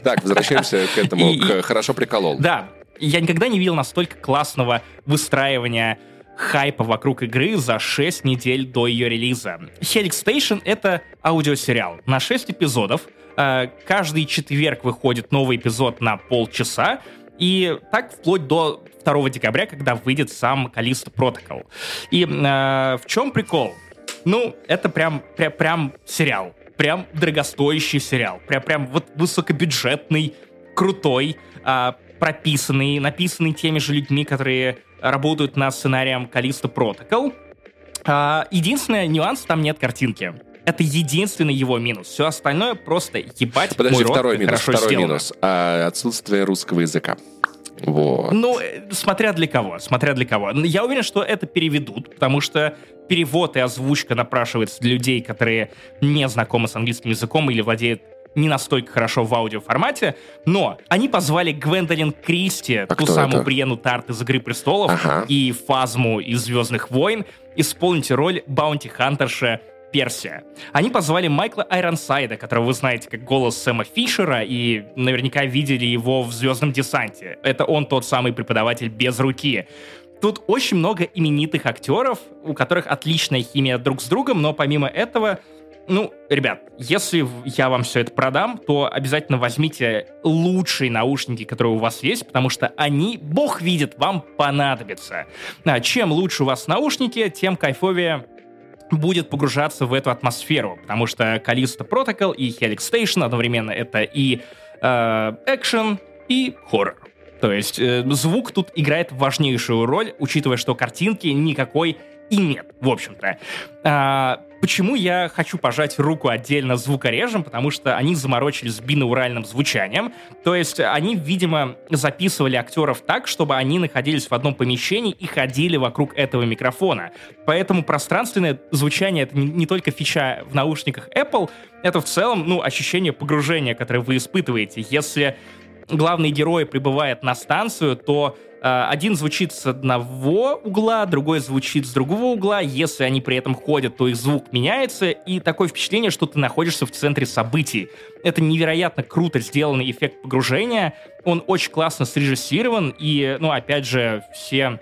Так, возвращаемся к этому. И- Хорошо приколол. Да, я никогда не видел настолько классного выстраивания хайпа вокруг игры за 6 недель до ее релиза. Helix Station — это аудиосериал на 6 эпизодов. Э, Каждый четверг выходит новый эпизод на полчаса, и так вплоть до 2 декабря, когда выйдет сам Калиста Протокол. И э, в чем прикол? Ну, это прям, прям, прям сериал. Прям дорогостоящий сериал. Прям, прям вот высокобюджетный, крутой, а, прописанный, написанный теми же людьми, которые работают над сценарием Калиста Протокол. А, единственный нюанс, там нет картинки. Это единственный его минус. Все остальное просто ебать Подожди, мой рот, второй как минус. хорошо Второй сделано. минус. А, Отсутствие русского языка. Вот. Ну, э, смотря для кого, смотря для кого. Я уверен, что это переведут, потому что перевод и озвучка напрашивается для людей, которые не знакомы с английским языком или владеют не настолько хорошо в аудиоформате, но они позвали Гвендолин Кристи, ту А кто самую это? Бриену Тарт из «Игры престолов» Ага. и Фазму из «Звездных войн» исполнить роль баунти-хантерша Персия. Они позвали Майкла Айронсайда, которого вы знаете как голос Сэма Фишера, и наверняка видели его в «Звездном десанте». Это он тот самый преподаватель без руки. Тут очень много именитых актеров, у которых отличная химия друг с другом, но помимо этого, ну, ребят, если я вам все это продам, то обязательно возьмите лучшие наушники, которые у вас есть, потому что они, бог видит, вам понадобятся. А, Чем лучше у вас наушники, тем кайфовее будет погружаться в эту атмосферу, потому что Callisto Protocol и Helix Station одновременно это и э, экшен, и хоррор. То есть э, звук тут играет важнейшую роль, учитывая, что картинки никакой и нет, в общем-то. А, почему я хочу пожать руку отдельно звукорежем? Потому что они заморочились с бинауральным звучанием. То есть они, видимо, записывали актеров так, чтобы они находились в одном помещении и ходили вокруг этого микрофона. Поэтому пространственное звучание — это не, только фича в наушниках Apple, это в целом, ну, ощущение погружения, которое вы испытываете. Если главный герой прибывает на станцию, то один звучит с одного угла, другой звучит с другого угла. Если они при этом ходят, то их звук меняется, и такое впечатление, что ты находишься в центре событий. Это невероятно круто сделанный эффект погружения. Он очень классно срежиссирован, и, ну, опять же, все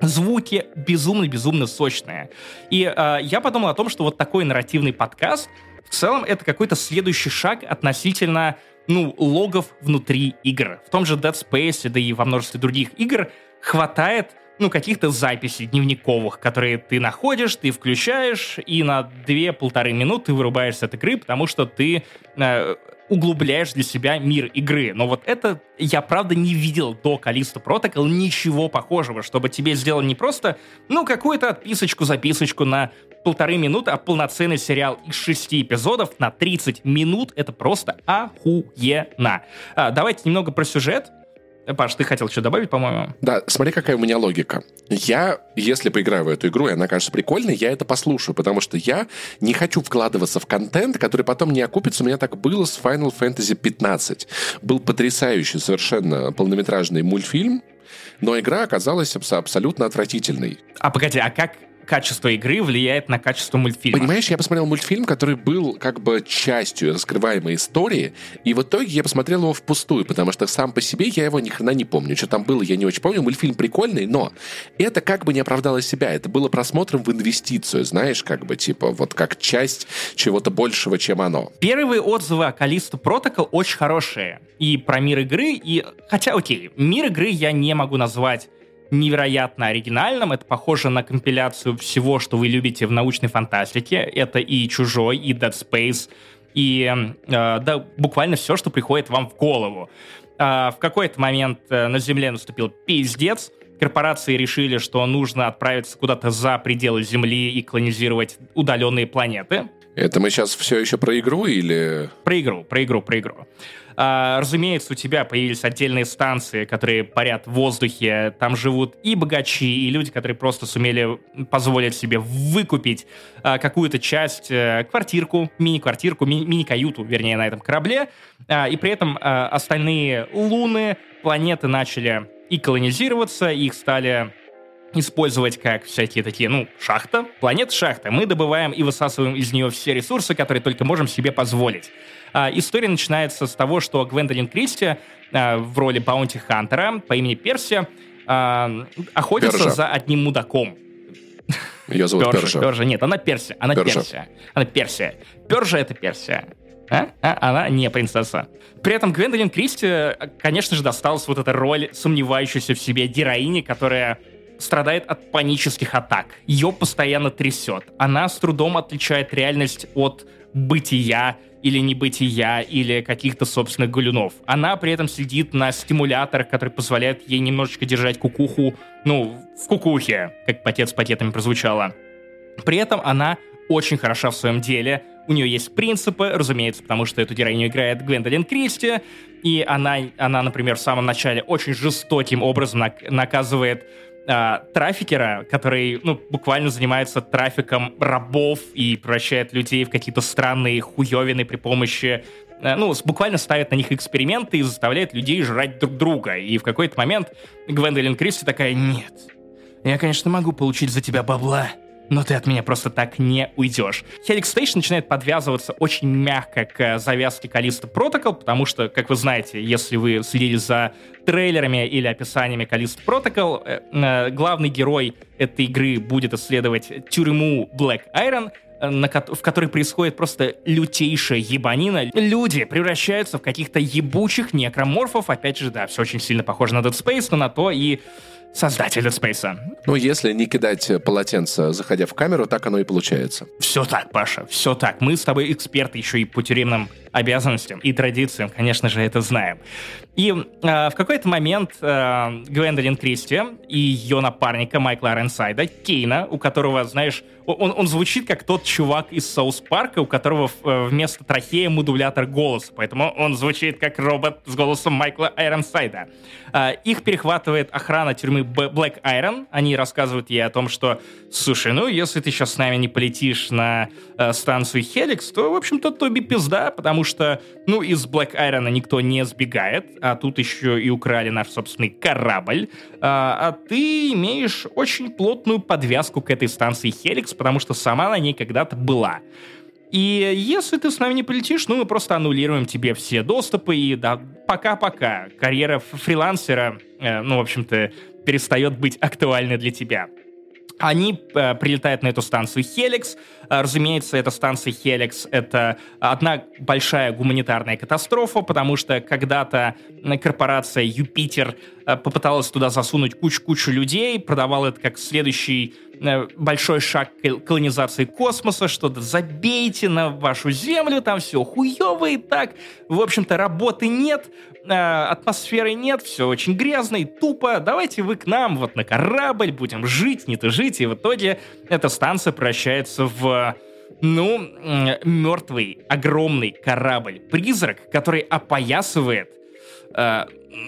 звуки безумно-безумно сочные. И э, я подумал о том, что вот такой нарративный подкаст в целом это какой-то следующий шаг относительно ну, логов внутри игр. В том же Dead Space, да и во множестве других игр хватает ну, каких-то записей дневниковых, которые ты находишь, ты включаешь, и на 2-полторы минуты ты вырубаешься от игры, потому что ты э, углубляешь для себя мир игры. Но вот это я, правда, не видел до Callisto Protocol ничего похожего, чтобы тебе сделали не просто, ну, какую-то отписочку-записочку на полторы минуты, а полноценный сериал из шести эпизодов на 30 минут. Это просто охуенно. А, давайте немного про сюжет. Паш, ты хотел что добавить, по-моему? Да, смотри, какая у меня логика. Я, если поиграю в эту игру, и она кажется прикольной, я это послушаю, потому что я не хочу вкладываться в контент, который потом не окупится. У меня так было с Final Fantasy 15. Был потрясающий совершенно полнометражный мультфильм, но игра оказалась абсолютно отвратительной. А погоди, а как качество игры влияет на качество мультфильма. Понимаешь, я посмотрел мультфильм, который был как бы частью раскрываемой истории, и в итоге я посмотрел его впустую, потому что сам по себе я его ни хрена не помню. Что там было, я не очень помню. Мультфильм прикольный, но это как бы не оправдало себя. Это было просмотром в инвестицию, знаешь, как бы, типа, вот как часть чего-то большего, чем оно. Первые отзывы о Callisto Protocol очень хорошие. И про мир игры, и... Хотя, окей, мир игры я не могу назвать невероятно оригинальным. Это похоже на компиляцию всего, что вы любите в научной фантастике. Это и «Чужой», и «Dead Space», и э, да, буквально все, что приходит вам в голову. Э, в какой-то момент э, на Земле наступил пиздец. Корпорации решили, что нужно отправиться куда-то за пределы Земли и колонизировать удаленные планеты. Это мы сейчас все еще про игру или... Про игру, про игру, про игру. А, разумеется, у тебя появились отдельные станции, которые парят в воздухе. Там живут и богачи, и люди, которые просто сумели позволить себе выкупить а, какую-то часть, а, квартирку, мини-квартирку, ми- мини-каюту, вернее, на этом корабле. А, и при этом а, остальные луны, планеты начали и колонизироваться, их стали использовать как всякие такие, ну, шахта, планета шахта. Мы добываем и высасываем из нее все ресурсы, которые только можем себе позволить. А, история начинается с того, что Гвендолин Кристи а, в роли Баунти Хантера по имени Персия а, охотится Пержа. за одним мудаком. Ее зовут Пержа. Пержа. Пержа. Нет, она Персия. Она Пержа. Персия. Она Персия. Пержа — это Персия. А? А? Она не принцесса. При этом Гвендолин Кристи, конечно же, досталась вот эта роль сомневающейся в себе героини, которая страдает от панических атак. Ее постоянно трясет. Она с трудом отличает реальность от бытия или небытия, или каких-то собственных галюнов. Она при этом сидит на стимуляторах, который позволяет ей немножечко держать кукуху, ну, в кукухе, как потец с пакетами прозвучало. При этом она очень хороша в своем деле, у нее есть принципы, разумеется, потому что эту героиню играет Гвендолин Кристи, и она, она например, в самом начале очень жестоким образом наказывает э, трафикера, который, ну, буквально занимается трафиком рабов и превращает людей в какие-то странные хуевины при помощи э, ну, буквально ставит на них эксперименты и заставляет людей жрать друг друга. И в какой-то момент Гвендолин Кристи такая, нет, я, конечно, могу получить за тебя бабла, но ты от меня просто так не уйдешь. Helix Station начинает подвязываться очень мягко к завязке Callisto Protocol, потому что, как вы знаете, если вы следили за трейлерами или описаниями Callisto Protocol, э, э, главный герой этой игры будет исследовать тюрьму Black Iron, э, на, в которой происходит просто лютейшая ебанина. Люди превращаются в каких-то ебучих некроморфов. Опять же, да, все очень сильно похоже на Dead Space, но на то и Dead Space. Ну, если не кидать полотенце, заходя в камеру, так оно и получается. Все так, Паша, все так. Мы с тобой эксперты еще и по тюремным обязанностям и традициям, конечно же, это знаем. И э, в какой-то момент э, Гвендолин Кристи и ее напарника Майкла Ренсайда, Кейна, у которого, знаешь, он, он звучит как тот чувак из Соус Парка, у которого э, вместо трахея модулятор голоса, поэтому он звучит как робот с голосом Майкла Айронсайда. Э, их перехватывает охрана тюрьмы Black Iron. Они рассказывают ей о том, что, слушай, ну, если ты сейчас с нами не полетишь на э, станцию Хеликс, то, в общем-то, Тоби пизда, потому что, ну, из Black Iron никто не сбегает, а тут еще и украли наш собственный корабль. А, а ты имеешь очень плотную подвязку к этой станции Хеликс, потому что сама на ней когда-то была. И если ты с нами не полетишь, ну, мы просто аннулируем тебе все доступы, и да, пока-пока. Карьера фрилансера, э, ну, в общем-то, перестает быть актуальной для тебя. Они э, прилетают на эту станцию Хеликс. Э, разумеется, эта станция Хеликс — это одна большая гуманитарная катастрофа, потому что когда-то корпорация Юпитер попыталась туда засунуть кучу-кучу людей, продавала это как следующий э, большой шаг к колонизации космоса, что то забейте на вашу Землю, там все хуево и так. В общем-то, работы нет, э, атмосферы нет, все очень грязно и тупо. Давайте вы к нам вот на корабль, будем жить, не то жить. И в итоге эта станция превращается в ну, мертвый, огромный корабль-призрак, который опоясывает э,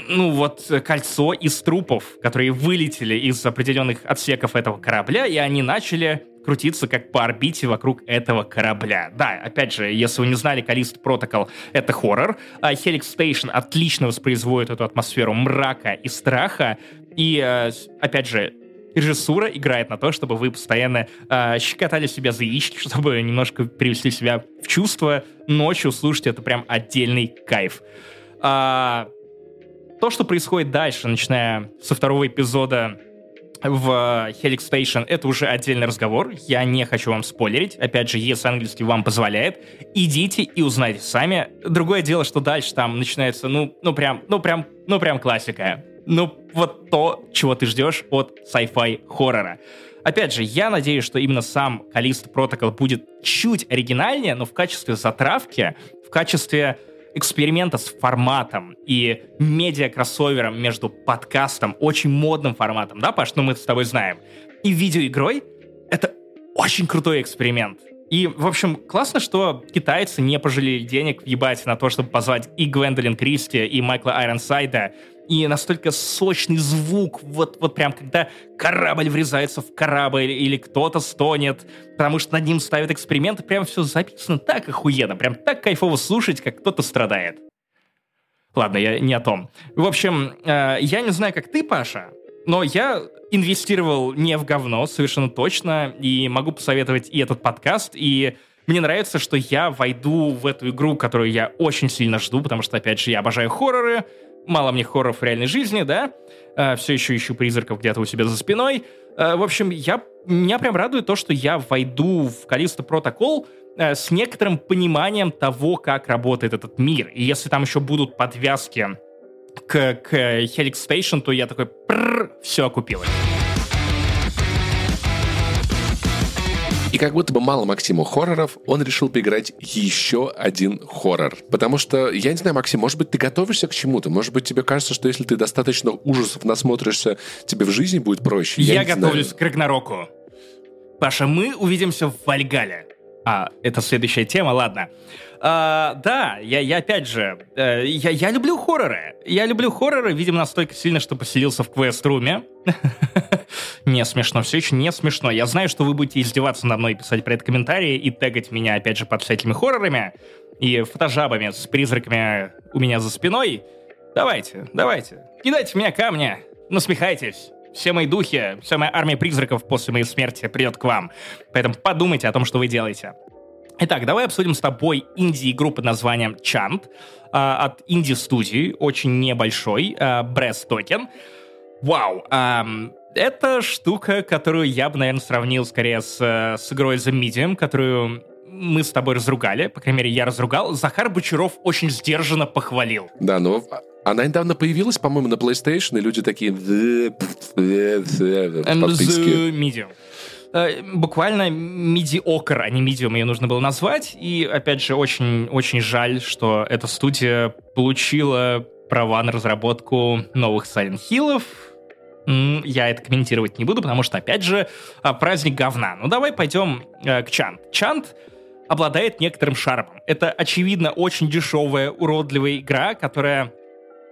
ну вот кольцо из трупов, которые вылетели из определенных отсеков этого корабля, и они начали крутиться как по орбите вокруг этого корабля. Да, опять же, если вы не знали, Калист Протокол — это хоррор, а Helix Station отлично воспроизводит эту атмосферу мрака и страха, и, э, опять же, режиссура играет на то, чтобы вы постоянно э, щекотали себя за яички, чтобы немножко привести себя в чувство. Ночью слушать это прям отдельный кайф. А, то, что происходит дальше, начиная со второго эпизода в Helix Station, это уже отдельный разговор. Я не хочу вам спойлерить. Опять же, если английский вам позволяет, идите и узнайте сами. Другое дело, что дальше там начинается, ну, ну прям, ну прям, ну прям классика. Ну, вот то, чего ты ждешь от sci-fi хоррора. Опять же, я надеюсь, что именно сам Callisto Protocol будет чуть оригинальнее, но в качестве затравки, в качестве эксперимента с форматом и медиа-кроссовером между подкастом, очень модным форматом, да, Паш, ну мы с тобой знаем, и видеоигрой, это очень крутой эксперимент. И, в общем, классно, что китайцы не пожалели денег въебать на то, чтобы позвать и Гвендолин Кристи, и Майкла Айронсайда, и настолько сочный звук, вот, вот прям когда корабль врезается в корабль или кто-то стонет, потому что над ним ставят эксперименты, прям все записано так охуенно, прям так кайфово слушать, как кто-то страдает. Ладно, я не о том. В общем, э, я не знаю, как ты, Паша, но я инвестировал не в говно, совершенно точно, и могу посоветовать и этот подкаст, и мне нравится, что я войду в эту игру, которую я очень сильно жду, потому что, опять же, я обожаю хорроры, мало мне хорроров в реальной жизни, да, э, все еще ищу призраков где-то у себя за спиной. Э, в общем, я, меня прям радует то, что я войду в Калисто Протокол э, с некоторым пониманием того, как работает этот мир. И если там еще будут подвязки к, к Helix Station, то я такой, все окупилось. Как будто бы мало Максиму хорроров, он решил поиграть еще один хоррор. Потому что, я не знаю, Максим, может быть, ты готовишься к чему-то? Может быть, тебе кажется, что если ты достаточно ужасов насмотришься, тебе в жизни будет проще? Я, я готовлюсь знаю. к Рагнароку. Паша, мы увидимся в Вальгале. А, это следующая тема, ладно. А, да, я, я опять же, э, я, я люблю хорроры. Я люблю хорроры, видимо, настолько сильно, что поселился в квест-руме. не смешно, все еще не смешно. Я знаю, что вы будете издеваться над мной, писать про это комментарии и тегать меня, опять же, под всякими хоррорами и фотожабами с призраками у меня за спиной. Давайте, давайте, кидайте меня камни, насмехайтесь. Все мои духи, вся моя армия призраков после моей смерти придет к вам. Поэтому подумайте о том, что вы делаете. Итак, давай обсудим с тобой инди-игру под названием Chant э, от инди-студии, очень небольшой, э, Breath Token. Вау, э, это штука, которую я бы, наверное, сравнил скорее с, с игрой The Medium, которую мы с тобой разругали, по крайней мере, я разругал. Захар Бочаров очень сдержанно похвалил. Да, но она недавно появилась, по-моему, на PlayStation, и люди такие... Medium. Э, буквально медиокр, а не медиум ее нужно было назвать. И, опять же, очень, очень жаль, что эта студия получила права на разработку новых Silent Hill'ов. Я это комментировать не буду, потому что, опять же, а, праздник говна. Ну, давай пойдем э, к Чант. Чант обладает некоторым шармом. Это, очевидно, очень дешевая, уродливая игра, которая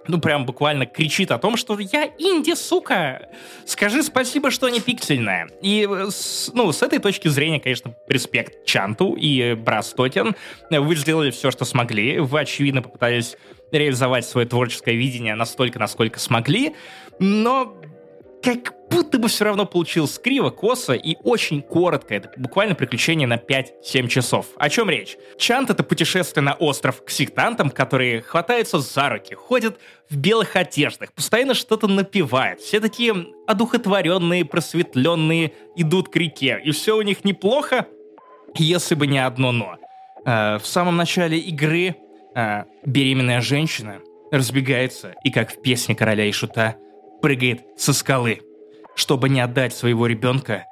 ну, прям буквально кричит о том, что я инди, сука! Скажи спасибо, что не пиксельная. И, с, ну, с этой точки зрения, конечно, респект Чанту и Брастотин. Вы сделали все, что смогли. Вы, очевидно, попытались реализовать свое творческое видение настолько, насколько смогли. Но как будто бы все равно получилось криво, косо и очень коротко. Это буквально приключение на 5-7 часов. О чем речь? Чант — это путешествие на остров к сектантам, которые хватаются за руки, ходят в белых одеждах, постоянно что-то напевают. Все такие одухотворенные, просветленные, идут к реке. И все у них неплохо, если бы не одно «но». Э, в самом начале игры э, беременная женщина разбегается и, как в песне короля и шута, прыгает со скалы. Чтобы не отдать своего ребенка,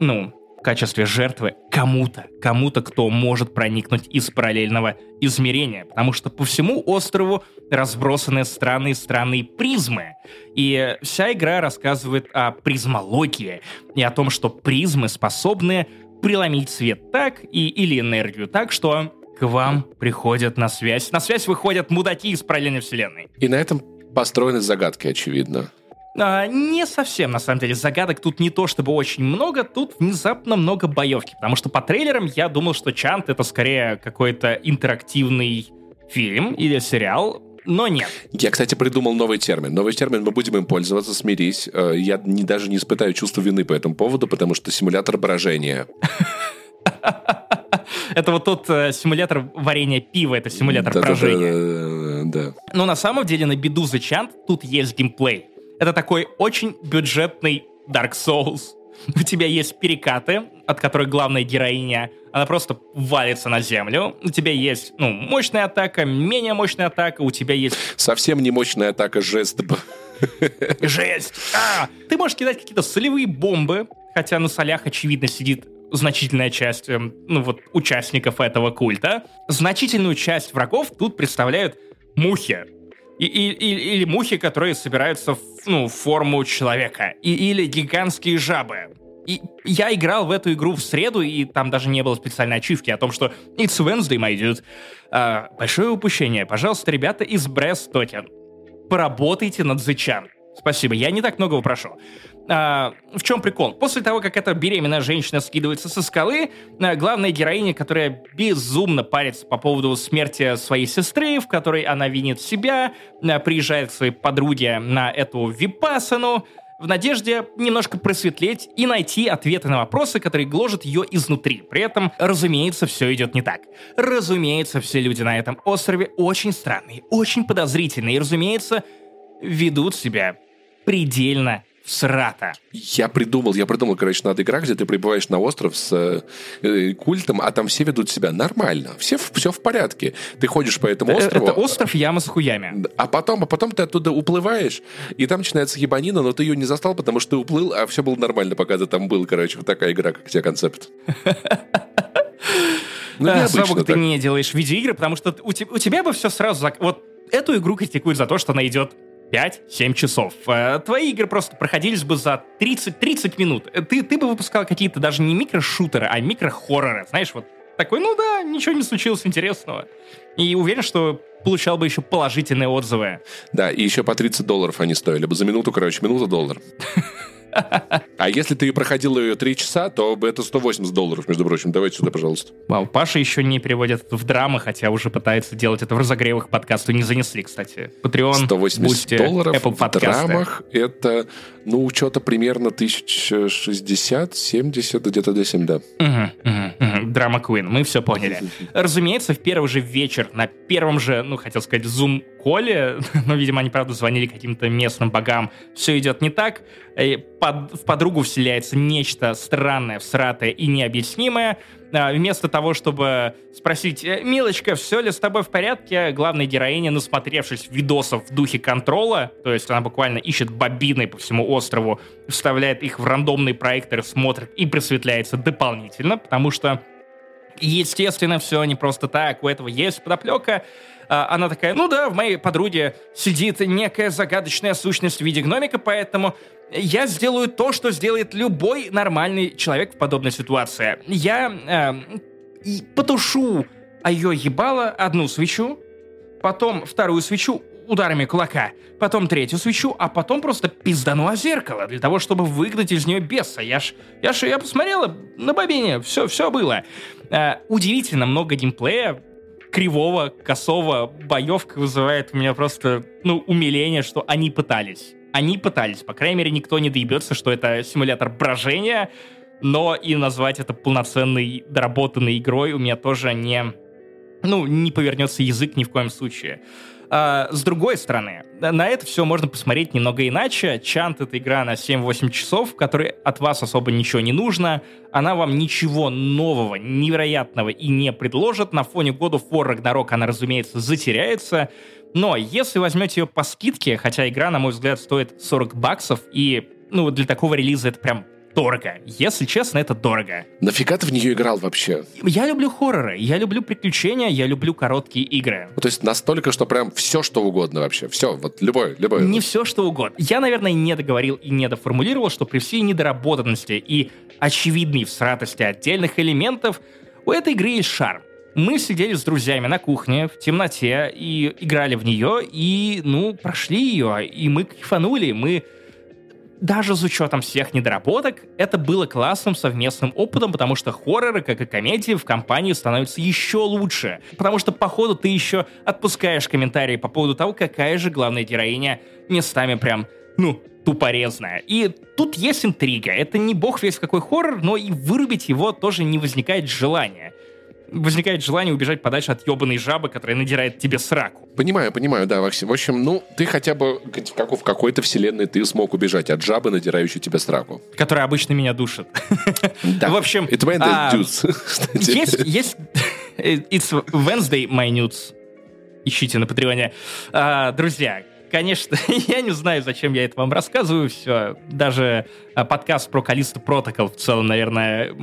ну, в качестве жертвы кому-то, кому-то, кто может проникнуть из параллельного измерения, потому что по всему острову разбросаны странные-странные призмы. И вся игра рассказывает о призмологии и о том, что призмы способны преломить свет так и, или энергию так, что к вам приходят на связь. На связь выходят мудаки из параллельной вселенной. И на этом построены загадки, очевидно. А, не совсем, на самом деле. Загадок тут не то чтобы очень много, тут внезапно много боевки. Потому что по трейлерам я думал, что Чант это скорее какой-то интерактивный фильм или сериал, но нет. Я, кстати, придумал новый термин. Новый термин, мы будем им пользоваться, смирись. Э, я не, даже не испытаю чувство вины по этому поводу, потому что симулятор брожения. Это вот тот э, симулятор варенья пива, это симулятор брожения. Да. Но на самом деле на беду за Чант тут есть геймплей. Это такой очень бюджетный Dark Souls. У тебя есть перекаты, от которых главная героиня, она просто валится на землю. У тебя есть, ну, мощная атака, менее мощная атака, у тебя есть... Совсем не мощная атака, жест. Жесть! А! Ты можешь кидать какие-то солевые бомбы, хотя на солях, очевидно, сидит значительная часть, эм, ну вот, участников этого культа. Значительную часть врагов тут представляют мухи. И, и, и, или мухи, которые собираются в, ну, форму человека. И, или гигантские жабы. И я играл в эту игру в среду, и там даже не было специальной ачивки о том, что It's Wednesday, my dude. А, большое упущение. Пожалуйста, ребята из Breast Token, поработайте над Зычан. Спасибо, я не так многого прошу. А, в чем прикол? После того, как эта беременная женщина скидывается со скалы, а, главная героиня, которая безумно парится по поводу смерти своей сестры, в которой она винит себя, а, приезжает к своей подруге на эту випасану, в надежде немножко просветлеть и найти ответы на вопросы, которые гложат ее изнутри. При этом, разумеется, все идет не так. Разумеется, все люди на этом острове очень странные, очень подозрительные и, разумеется, ведут себя предельно всрата. Я придумал, я придумал, короче, надо игра, где ты прибываешь на остров с э, культом, а там все ведут себя нормально, все, все в порядке. Ты ходишь по этому острову. Это остров яма с хуями. А потом, а потом ты оттуда уплываешь, и там начинается ебанина, но ты ее не застал, потому что ты уплыл, а все было нормально, пока ты там был, короче, вот такая игра, как тебе концепт. Ну, а, Слава богу, ты не делаешь видеоигры, потому что у тебя бы все сразу... Вот эту игру критикуют за то, что она идет 5-7 часов. Э, твои игры просто проходились бы за 30-30 минут. Э, ты, ты бы выпускал какие-то даже не микрошутеры, а микрохорроры. Знаешь, вот такой, ну да, ничего не случилось интересного. И уверен, что получал бы еще положительные отзывы. Да, и еще по 30 долларов они стоили бы. За минуту, короче, минута доллар. А если ты проходил ее 3 часа, то это 180 долларов, между прочим. Давайте сюда, пожалуйста. Вау, Паша еще не переводит в драмы, хотя уже пытается делать это в разогревах подкасту. Не занесли, кстати. Patreon, 180 Boosty, долларов Apple в драмах это, ну, что-то примерно 1060, 70, где-то до 7, да. Драма Queen, мы все поняли. Разумеется, в первый же вечер, на первом же, ну, хотел сказать, Zoom Коле, но, видимо, они, правда, звонили каким-то местным богам, все идет не так, под, в подругу вселяется нечто странное, всратое и необъяснимое. А, вместо того, чтобы спросить, «Э, «Милочка, все ли с тобой в порядке?», главная героиня, насмотревшись видосов в духе контрола, то есть она буквально ищет бобины по всему острову, вставляет их в рандомный проектор, смотрит и просветляется дополнительно, потому что Естественно, все не просто так, у этого есть подоплека, а, она такая, ну да, в моей подруге сидит некая загадочная сущность в виде гномика, поэтому я сделаю то, что сделает любой нормальный человек в подобной ситуации. Я э, потушу а ее ебало одну свечу, потом вторую свечу ударами кулака, потом третью свечу, а потом просто пиздану о зеркало для того, чтобы выгнать из нее беса. Я ж, я ж, я посмотрела на бобине, все, все было. Э, удивительно много геймплея, кривого, косого боевка вызывает у меня просто, ну, умиление, что они пытались. Они пытались. По крайней мере, никто не доебется, что это симулятор брожения, но и назвать это полноценной, доработанной игрой у меня тоже не... Ну, не повернется язык ни в коем случае. А, с другой стороны, на это все можно посмотреть немного иначе. Чант — это игра на 7-8 часов, в которой от вас особо ничего не нужно. Она вам ничего нового, невероятного и не предложит. На фоне года of War она, разумеется, затеряется. Но если возьмете ее по скидке, хотя игра, на мой взгляд, стоит 40 баксов, и ну, для такого релиза это прям дорого. Если честно, это дорого. Нафига ты в нее играл вообще? Я люблю хорроры, я люблю приключения, я люблю короткие игры. Ну, то есть настолько, что прям все, что угодно вообще. Все, вот любое, любое. Не все, что угодно. Я, наверное, не договорил и не доформулировал, что при всей недоработанности и очевидной всратости отдельных элементов у этой игры есть шарм. Мы сидели с друзьями на кухне в темноте и играли в нее, и, ну, прошли ее, и мы кайфанули, мы даже с учетом всех недоработок, это было классным совместным опытом, потому что хорроры, как и комедии, в компании становятся еще лучше. Потому что, походу, ты еще отпускаешь комментарии по поводу того, какая же главная героиня местами прям, ну, тупорезная. И тут есть интрига. Это не бог весь какой хоррор, но и вырубить его тоже не возникает желания возникает желание убежать подальше от ебаной жабы, которая надирает тебе сраку. Понимаю, понимаю, да, Максим. В общем, ну, ты хотя бы как в какой-то вселенной ты смог убежать от жабы, надирающей тебе сраку. Которая обычно меня душит. Да. В общем... Это а, Есть, есть... It's Wednesday, my nudes. Ищите на Патреоне. А, друзья, конечно, я не знаю, зачем я это вам рассказываю. Все, даже а, подкаст про Калисту Протокол в целом, наверное,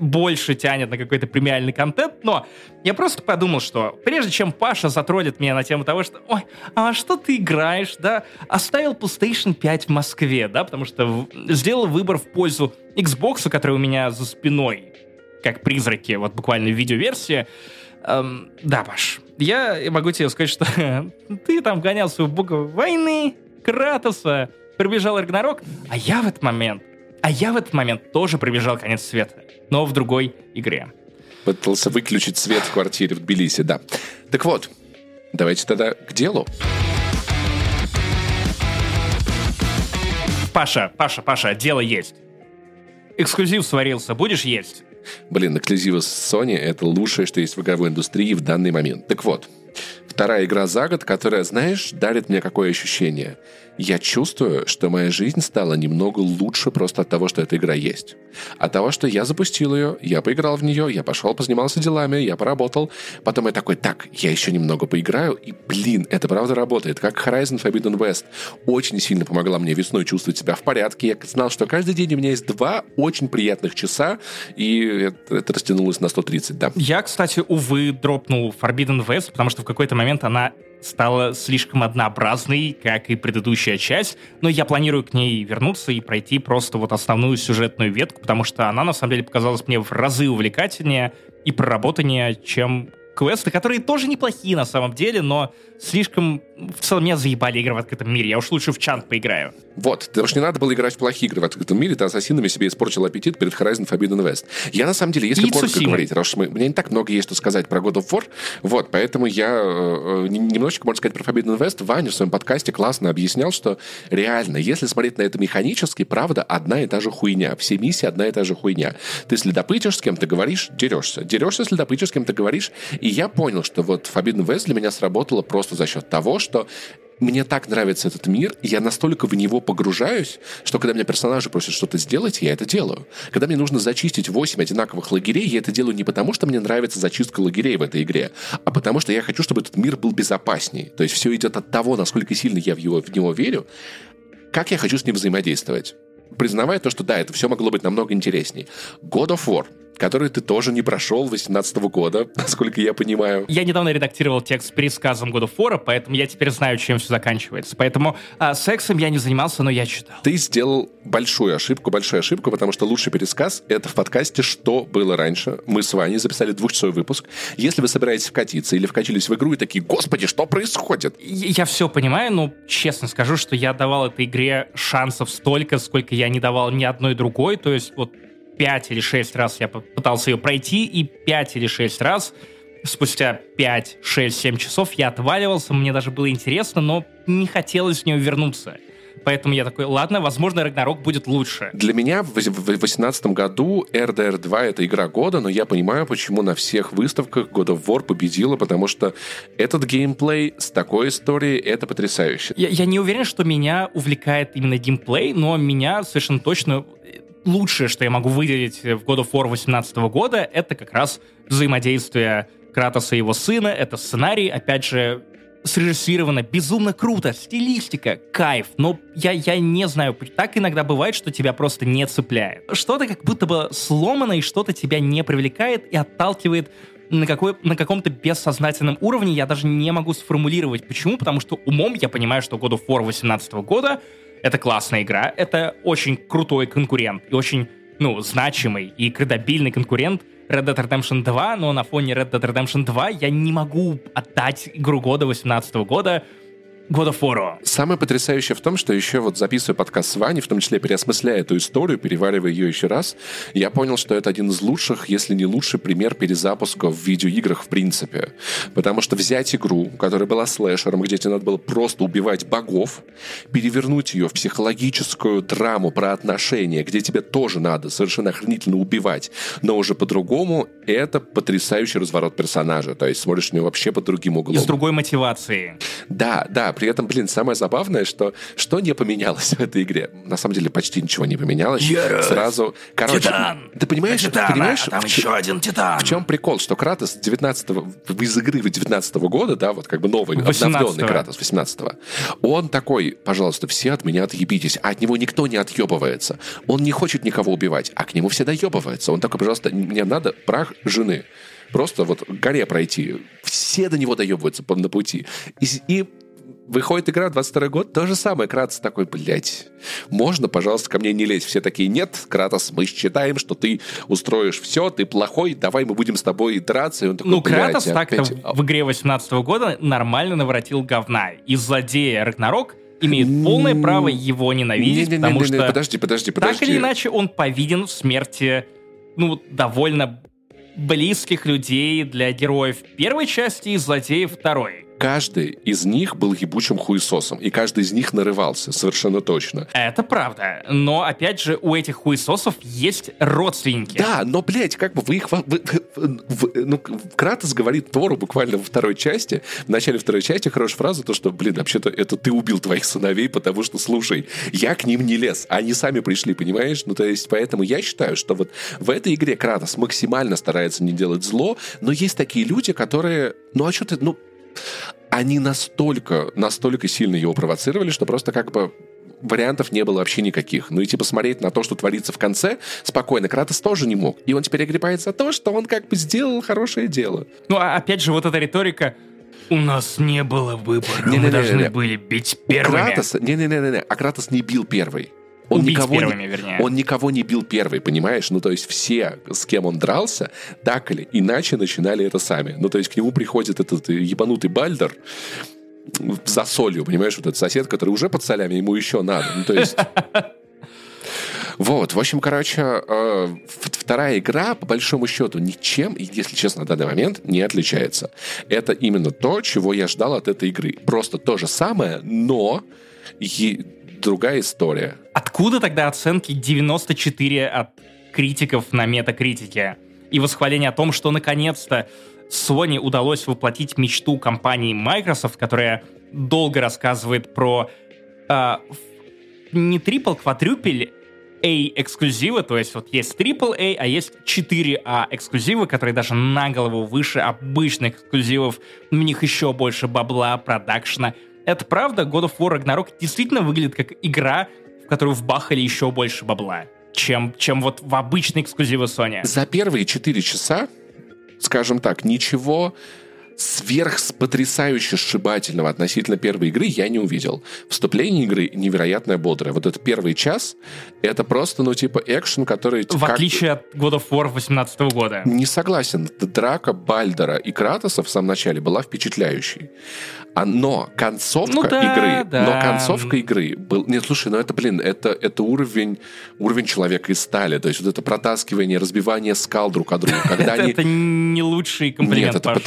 больше тянет на какой-то премиальный контент, но я просто подумал, что прежде чем Паша затроллит меня на тему того, что «Ой, а что ты играешь, да?» Оставил PlayStation 5 в Москве, да, потому что сделал выбор в пользу Xbox, который у меня за спиной, как призраки, вот буквально в видеоверсии. Эм, да, Паш, я могу тебе сказать, что ты там гонялся в бога войны, Кратоса, прибежал Рагнарок, а я в этот момент, а я в этот момент тоже прибежал конец света но в другой игре. Пытался выключить свет в квартире в Тбилиси, да. Так вот, давайте тогда к делу. Паша, Паша, Паша, дело есть. Эксклюзив сварился, будешь есть? Блин, эксклюзивы с Sony — это лучшее, что есть в игровой индустрии в данный момент. Так вот, вторая игра за год, которая, знаешь, дарит мне какое ощущение — я чувствую, что моя жизнь стала немного лучше просто от того, что эта игра есть. От того, что я запустил ее, я поиграл в нее, я пошел, позанимался делами, я поработал. Потом я такой, так, я еще немного поиграю, и, блин, это правда работает. Как Horizon Forbidden West очень сильно помогла мне весной чувствовать себя в порядке. Я знал, что каждый день у меня есть два очень приятных часа, и это, это растянулось на 130, да. Я, кстати, увы, дропнул Forbidden West, потому что в какой-то момент она стала слишком однообразной, как и предыдущая часть, но я планирую к ней вернуться и пройти просто вот основную сюжетную ветку, потому что она, на самом деле, показалась мне в разы увлекательнее и проработаннее, чем квесты, которые тоже неплохие на самом деле, но слишком... В целом меня заебали игры в открытом мире. Я уж лучше в Чанг поиграю. Вот, потому что не надо было играть в плохие игры в открытом мире, ты ассасинами себе испортил аппетит перед Horizon Forbidden West. Я, на самом деле, если и коротко Цусима. говорить, потому что мы, мне не так много есть что сказать про God of War, вот, поэтому я э, немножечко, можно сказать, про Forbidden West. Ваня в своем подкасте классно объяснял, что реально, если смотреть на это механически, правда, одна и та же хуйня. Все миссии одна и та же хуйня. Ты следопытишь, с кем-то говоришь, дерешься. Дерешься, следопытишь, с кем-то говоришь. И я понял, что вот Forbidden West для меня сработало просто за счет того, что мне так нравится этот мир, я настолько в него погружаюсь, что когда меня персонажи просят что-то сделать, я это делаю. Когда мне нужно зачистить 8 одинаковых лагерей, я это делаю не потому, что мне нравится зачистка лагерей в этой игре, а потому что я хочу, чтобы этот мир был безопасней. То есть все идет от того, насколько сильно я в, его, в него верю, как я хочу с ним взаимодействовать. Признавая то, что да, это все могло быть намного интересней. God of War — который ты тоже не прошел 18 года, насколько я понимаю. Я недавно редактировал текст с пересказом года фора, поэтому я теперь знаю, чем все заканчивается. Поэтому а, сексом я не занимался, но я читал. Ты сделал большую ошибку, большую ошибку, потому что лучший пересказ — это в подкасте «Что было раньше?». Мы с Ваней записали двухчасовой выпуск. Если вы собираетесь вкатиться или вкатились в игру и такие «Господи, что происходит?». Я все понимаю, но честно скажу, что я давал этой игре шансов столько, сколько я не давал ни одной другой. То есть вот 5 или 6 раз я пытался ее пройти, и 5 или 6 раз спустя 5, 6, 7 часов я отваливался, мне даже было интересно, но не хотелось в нее вернуться. Поэтому я такой, ладно, возможно, Рагнарок будет лучше. Для меня в 2018 году RDR 2 — это игра года, но я понимаю, почему на всех выставках God of War победила, потому что этот геймплей с такой историей — это потрясающе. Я, я не уверен, что меня увлекает именно геймплей, но меня совершенно точно лучшее, что я могу выделить в God of War 18 года, это как раз взаимодействие Кратоса и его сына, это сценарий, опять же, срежиссировано, безумно круто, стилистика, кайф, но я, я не знаю, так иногда бывает, что тебя просто не цепляет. Что-то как будто бы сломано, и что-то тебя не привлекает и отталкивает на, какой, на каком-то бессознательном уровне, я даже не могу сформулировать. Почему? Потому что умом я понимаю, что God of War 18 года это классная игра, это очень крутой конкурент и очень, ну, значимый и кредабильный конкурент Red Dead Redemption 2, но на фоне Red Dead Redemption 2 я не могу отдать игру года 18 года God of War. Самое потрясающее в том, что еще вот записывая подкаст с Ваней, в том числе переосмысляя эту историю, переваривая ее еще раз, я понял, что это один из лучших, если не лучший пример перезапуска в видеоиграх в принципе. Потому что взять игру, которая была слэшером, где тебе надо было просто убивать богов, перевернуть ее в психологическую драму про отношения, где тебе тоже надо совершенно охренительно убивать, но уже по-другому, это потрясающий разворот персонажа. То есть смотришь на него вообще под другим углом. И с другой мотивацией. Да, да, при этом, блин, самое забавное, что что не поменялось в этой игре? На самом деле почти ничего не поменялось. Ярость. Сразу, короче, Титан. ты понимаешь, Титана, понимаешь, а там в еще один Титан. в чем прикол, что Кратос 19 из игры 19 года, да, вот как бы новый, 18-го. обновленный Кратос 18 он такой, пожалуйста, все от меня отъебитесь, а от него никто не отъебывается. Он не хочет никого убивать, а к нему все доебываются. Он такой, пожалуйста, мне надо прах жены. Просто вот к горе пройти. Все до него доебываются по- на пути. И, и выходит игра 22 год, то же самое. Кратос такой, блядь, можно, пожалуйста, ко мне не лезть? Все такие, нет, Кратос, мы считаем, что ты устроишь все, ты плохой, давай мы будем с тобой драться. И он такой, Ну, «Блядь, Кратос так-то опять- в игре 18 года нормально наворотил говна. И злодея Рагнарок имеет полное право его ненавидеть, потому что подожди, подожди, подожди. так или иначе он повинен в смерти, ну, довольно близких людей для героев первой части и злодеев второй. Каждый из них был ебучим хуесосом, и каждый из них нарывался, совершенно точно. Это правда. Но, опять же, у этих хуесосов есть родственники. Да, но, блядь, как бы вы их... вы- вы- вы- ну, Кратос говорит Тору буквально во второй части, в начале второй части хорошая фраза, то, что, блин, вообще-то это ты убил твоих сыновей, потому что, слушай, я к ним не лез, они сами пришли, понимаешь? Ну, то есть, поэтому я считаю, что вот в этой игре Кратос максимально старается не делать зло, но есть такие люди, которые... Ну, а что ты... Ну, они настолько, настолько сильно его провоцировали, что просто как бы вариантов не было вообще никаких. Ну и типа смотреть на то, что творится в конце, спокойно. Кратос тоже не мог. И он теперь огребает за то, что он как бы сделал хорошее дело. Ну, а опять же, вот эта риторика «У нас не было выбора, мы Не-не-не-не. должны были бить У первыми». Кратоса... Не-не-не-не, а Кратос не бил первый. Он Убить никого, первыми, не, вернее. он никого не бил первый, понимаешь? Ну, то есть все, с кем он дрался, так или иначе начинали это сами. Ну, то есть к нему приходит этот э, ебанутый Бальдер за солью, понимаешь? Вот этот сосед, который уже под солями, ему еще надо. Ну, то есть... Вот, в общем, короче, э, вторая игра, по большому счету, ничем, если честно, на данный момент не отличается. Это именно то, чего я ждал от этой игры. Просто то же самое, но другая история. Откуда тогда оценки 94 от критиков на метакритике? И восхваление о том, что наконец-то Sony удалось воплотить мечту компании Microsoft, которая долго рассказывает про в- не трипл, квадрюпель A эксклюзивы, то есть вот есть AAA, а есть 4A эксклюзивы, которые даже на голову выше обычных эксклюзивов, в них еще больше бабла, продакшна. Это правда, God of War Ragnarok действительно выглядит как игра, в которую вбахали еще больше бабла, чем, чем вот в обычные эксклюзивы Sony. За первые 4 часа, скажем так, ничего сверх потрясающе сшибательного относительно первой игры я не увидел. Вступление игры невероятно бодрое. Вот этот первый час, это просто, ну, типа, экшен, который... В как- отличие от God of War 18 года. Не согласен. Драка Бальдера и Кратоса в самом начале была впечатляющей. А, но концовка Ну да, игры, да. но концовка игры был. Нет, слушай, ну это, блин, это это уровень уровень человека из стали, то есть вот это протаскивание, разбивание скал друг от друга, когда Это, они это не лучший комплимент, нет, это Паш.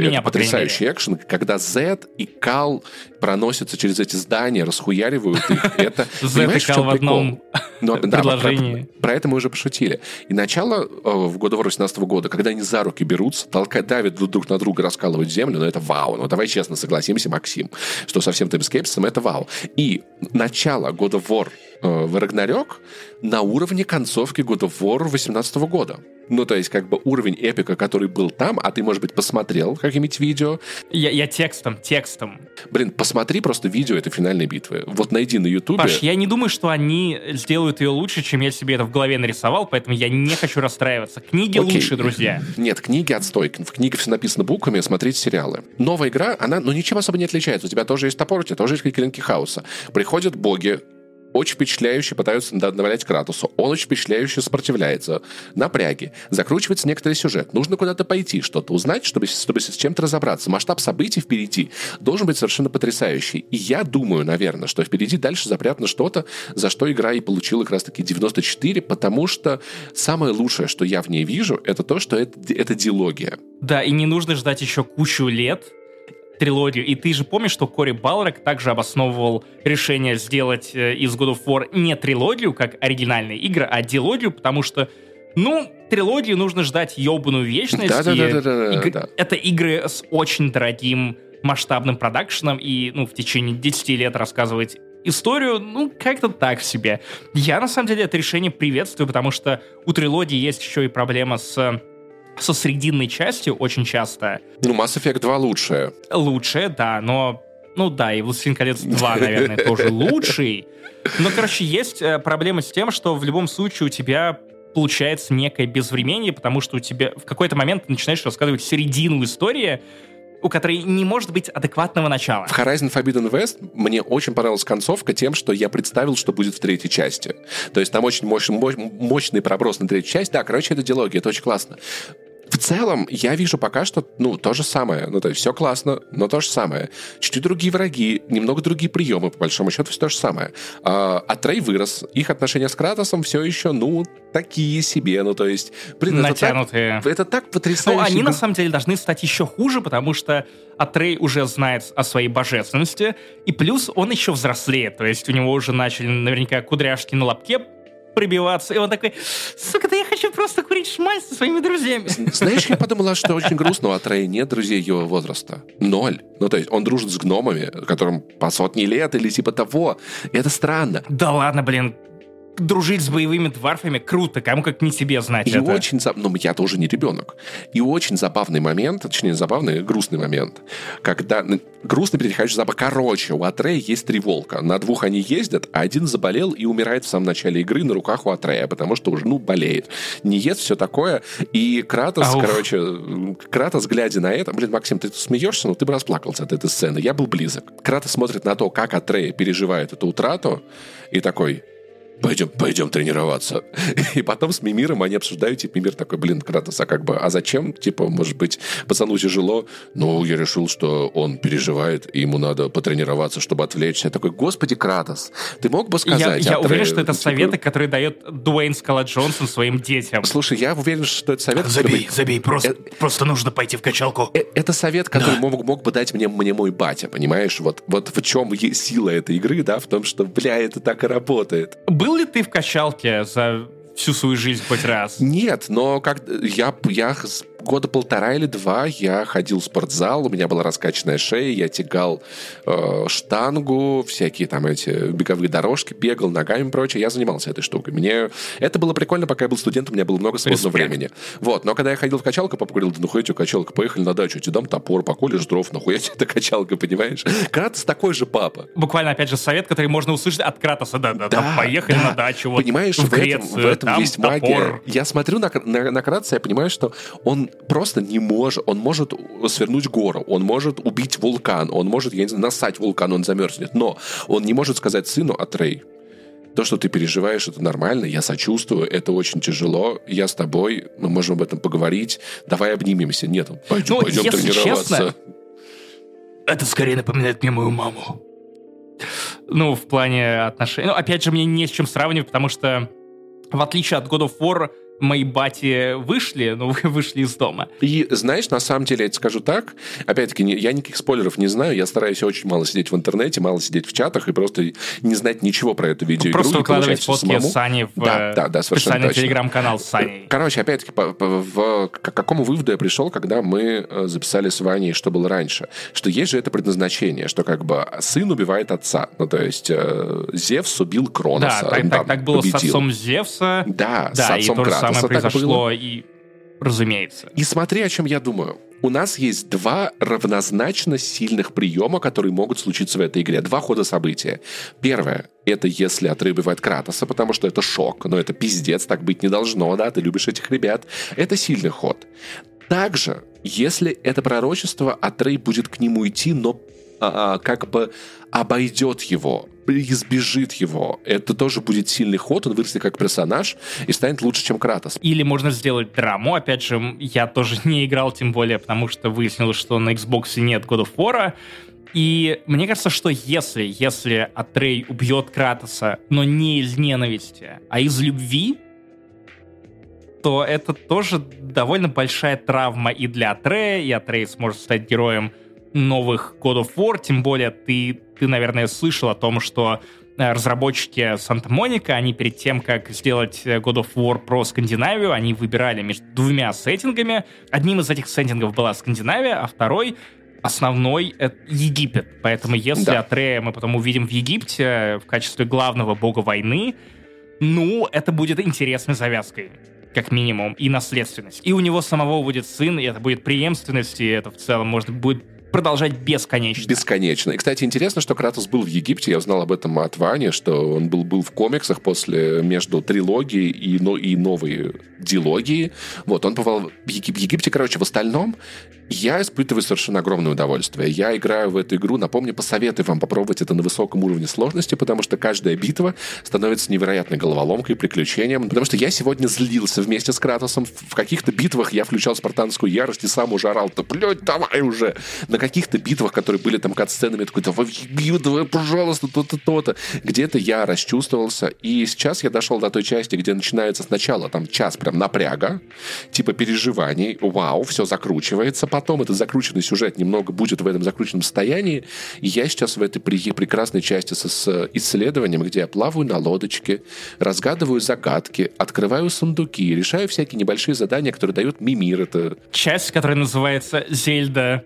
Для меня, это по потрясающий экшен, когда Z и Кал проносятся через эти здания, расхуяривают их. Это, Z и Кал в одном прикол? Ну, да. Про, про это мы уже пошутили. И начало э, в году 18 года, когда они за руки берутся, толкают, давят друг на друга, раскалывают землю, ну это вау. Ну давай честно согласимся, Максим, что со всем этим скепсисом это вау. И начало года War э, в Рагнарёк на уровне концовки God of War 18 года. Ну, то есть, как бы уровень эпика, который был там, а ты, может быть, посмотрел какие-нибудь видео. Я, я текстом, текстом. Блин, посмотри просто видео этой финальной битвы. Вот найди на Ютубе. Паш, я не думаю, что они сделают ее лучше, чем я себе это в голове нарисовал, поэтому я не хочу расстраиваться. Книги Окей. лучше, друзья. Нет, книги отстой. В книгах все написано буквами, смотрите сериалы. Новая игра, она, ну, ничем особо не отличается. У тебя тоже есть топор, у тебя тоже есть клинки хаоса. Приходят боги, очень впечатляюще пытаются навалять Кратусу. Он очень впечатляюще сопротивляется. Напряги. Закручивается некоторый сюжет. Нужно куда-то пойти, что-то узнать, чтобы, чтобы с чем-то разобраться. Масштаб событий впереди должен быть совершенно потрясающий. И я думаю, наверное, что впереди дальше запрятано что-то, за что игра и получила как раз-таки 94, потому что самое лучшее, что я в ней вижу, это то, что это, это дилогия. Да, и не нужно ждать еще кучу лет трилогию. И ты же помнишь, что Кори Балрак также обосновывал решение сделать э, из God of War не трилогию, как оригинальные игры, а дилогию, потому что, ну, трилогию нужно ждать ебаную вечность. и Да-да-да-да-да, иг-. Это игры с очень дорогим масштабным продакшеном, и, ну, в течение 10 лет рассказывать историю, ну, как-то так себе. Я, на самом деле, это решение приветствую, потому что у трилогии есть еще и проблема с со срединной частью очень часто Ну, Mass Effect 2 лучшее. лучшее, да, но... Ну да, и «Властелин колец 2», наверное, тоже лучший. Но, короче, есть э, проблема с тем, что в любом случае у тебя получается некое безвременье, потому что у тебя в какой-то момент ты начинаешь рассказывать середину истории, у которой не может быть адекватного начала. В Horizon Forbidden West мне очень понравилась концовка тем, что я представил, что будет в третьей части. То есть там очень мощный, мощный проброс на третью часть. Да, короче, это диалоги, это очень классно. В целом, я вижу пока что, ну, то же самое. Ну, то есть все классно, но то же самое. Чуть-чуть другие враги, немного другие приемы, по большому счету, все то же самое. А, а Трей вырос. Их отношения с Кратосом все еще, ну, такие себе. Ну, то есть, блин, это так, Натянутые. это так потрясающе. Ну, они на самом деле должны стать еще хуже, потому что Атрей уже знает о своей божественности, и плюс он еще взрослеет, то есть у него уже начали наверняка кудряшки на лобке прибиваться, и он такой, сука, да я хочу просто курить шмаль со своими друзьями. Знаешь, я подумала, что очень грустно, у Атрея нет друзей его возраста. Ноль. Ну, то есть он дружит с гномами, которым по сотни лет или типа того. И это странно. Да ладно, блин, дружить с боевыми дварфами круто, кому как не тебе знать И это. очень... за- Ну, я-то уже не ребенок. И очень забавный момент, точнее, забавный, грустный момент, когда... ну, Грустный перетекающий запах. Короче, у Атрея есть три волка. На двух они ездят, а один заболел и умирает в самом начале игры на руках у Атрея, потому что уже, ну, болеет. Не ест, все такое. И Кратос, Ауф. короче, Кратос, глядя на это... Блин, Максим, ты тут смеешься, но ты бы расплакался от этой сцены. Я был близок. Кратос смотрит на то, как Атрея переживает эту утрату, и такой... Пойдем, пойдем тренироваться. И потом с Мимиром они обсуждают, типа, Мимир такой, блин, Кратос, а как бы, а зачем? Типа, может быть, пацану тяжело? Ну, я решил, что он переживает, и ему надо потренироваться, чтобы отвлечься. Я такой, господи, Кратос, ты мог бы Я, сказать? я Атрею, уверен, что это типа, советы, которые дает Дуэйн Скала Джонсон своим детям. Слушай, я уверен, что это совет... который Забей, бы- забей, просто, Э, просто нужно пойти в качалку. Э, Это совет, который мог, мог бы дать мне, мне мой батя, понимаешь? Вот, вот в чем сила этой игры, да, в том, что, бля, это так и работает. Был ли ты в качалке за всю свою жизнь хоть раз? Нет, но как я, я года полтора или два я ходил в спортзал, у меня была раскачанная шея, я тягал э, штангу, всякие там эти беговые дорожки, бегал ногами и прочее. Я занимался этой штукой. Мне это было прикольно, пока я был студентом, у меня было много свободного времени. Вот, но когда я ходил в качалку, папа говорил, да нахуя тебе качалка, поехали на дачу, тебе дам топор, поколешь дров, нахуя тебе эта качалка, понимаешь? Кратос такой же папа. Буквально, опять же, совет, который можно услышать от Кратоса. Да-да-да, поехали да. на дачу. Вот, Понимаешь, в в, этом, Грецию, в этом есть топор. магия. Я смотрю на, на, на Кратоса, я понимаю, что он просто не может, он может свернуть гору, он может убить вулкан, он может, я не знаю, насать вулкан, он замерзнет, но он не может сказать сыну Атрей, то, что ты переживаешь, это нормально, я сочувствую, это очень тяжело, я с тобой, мы можем об этом поговорить, давай обнимемся. Нет, пойдем, Ну, пойдем если тренироваться. честно, Это скорее напоминает мне мою маму. Ну, в плане отношений. Ну, опять же, мне не с чем сравнивать, потому что, в отличие от God of War, мои бати вышли, ну, вышли из дома. И знаешь, на самом деле, я тебе скажу так, опять-таки, я никаких спойлеров не знаю, я стараюсь очень мало сидеть в интернете, мало сидеть в чатах и просто не знать ничего про эту видеоигру. Просто и выкладывать фотки самому. Сани в Да, э, да, да, совершенно точно. телеграм-канал с Саней. Короче, опять-таки, по- по- в- к какому выводу я пришел, когда мы э, записали с Ваней, что было раньше? Что есть же это предназначение, что как бы сын убивает отца. Ну, то есть э, Зевс убил Да, Кроноса. так, там, так, так было с победил. отцом Зевса. Да, с Да, и отцом то же самое произошло и разумеется. И смотри, о чем я думаю. У нас есть два равнозначно сильных приема, которые могут случиться в этой игре. Два хода события. Первое — это если Атрей убивает Кратоса, потому что это шок, но это пиздец, так быть не должно, да, ты любишь этих ребят. Это сильный ход. Также, если это пророчество, Атрей будет к нему идти, но а, а, как бы обойдет его, избежит его. Это тоже будет сильный ход, он вырастет как персонаж и станет лучше, чем Кратос. Или можно сделать драму, опять же, я тоже не играл, тем более, потому что выяснилось, что на Xbox нет God of War, и мне кажется, что если, если Атрей убьет Кратоса, но не из ненависти, а из любви, то это тоже довольно большая травма и для Атрея, и Атрей сможет стать героем новых God of War, тем более ты, ты наверное, слышал о том, что э, разработчики Санта-Моника, они перед тем, как сделать э, God of War про Скандинавию, они выбирали между двумя сеттингами. Одним из этих сеттингов была Скандинавия, а второй основной — это Египет. Поэтому если да. Атрея мы потом увидим в Египте э, в качестве главного бога войны, ну, это будет интересной завязкой как минимум, и наследственность. И у него самого будет сын, и это будет преемственность, и это в целом, может, будет продолжать бесконечно. Бесконечно. И, кстати, интересно, что Кратос был в Египте. Я узнал об этом от Вани, что он был, был в комиксах после между трилогией и, но, и новой дилогии. Вот, он бывал в Египте. Короче, в остальном я испытываю совершенно огромное удовольствие. Я играю в эту игру, напомню, посоветую вам попробовать это на высоком уровне сложности, потому что каждая битва становится невероятной головоломкой, приключением. Потому что я сегодня злился вместе с Кратосом. В каких-то битвах я включал спартанскую ярость и сам уже орал, да, блядь, давай уже. На каких-то битвах, которые были там кат-сценами, такой, давай, давай, пожалуйста, то-то, то-то. Где-то я расчувствовался. И сейчас я дошел до той части, где начинается сначала там час прям напряга, типа переживаний. Вау, все закручивается потом этот закрученный сюжет немного будет в этом закрученном состоянии. И я сейчас в этой прекрасной части с, с исследованием, где я плаваю на лодочке, разгадываю загадки, открываю сундуки, решаю всякие небольшие задания, которые дают Мимир. Это... Часть, которая называется «Зельда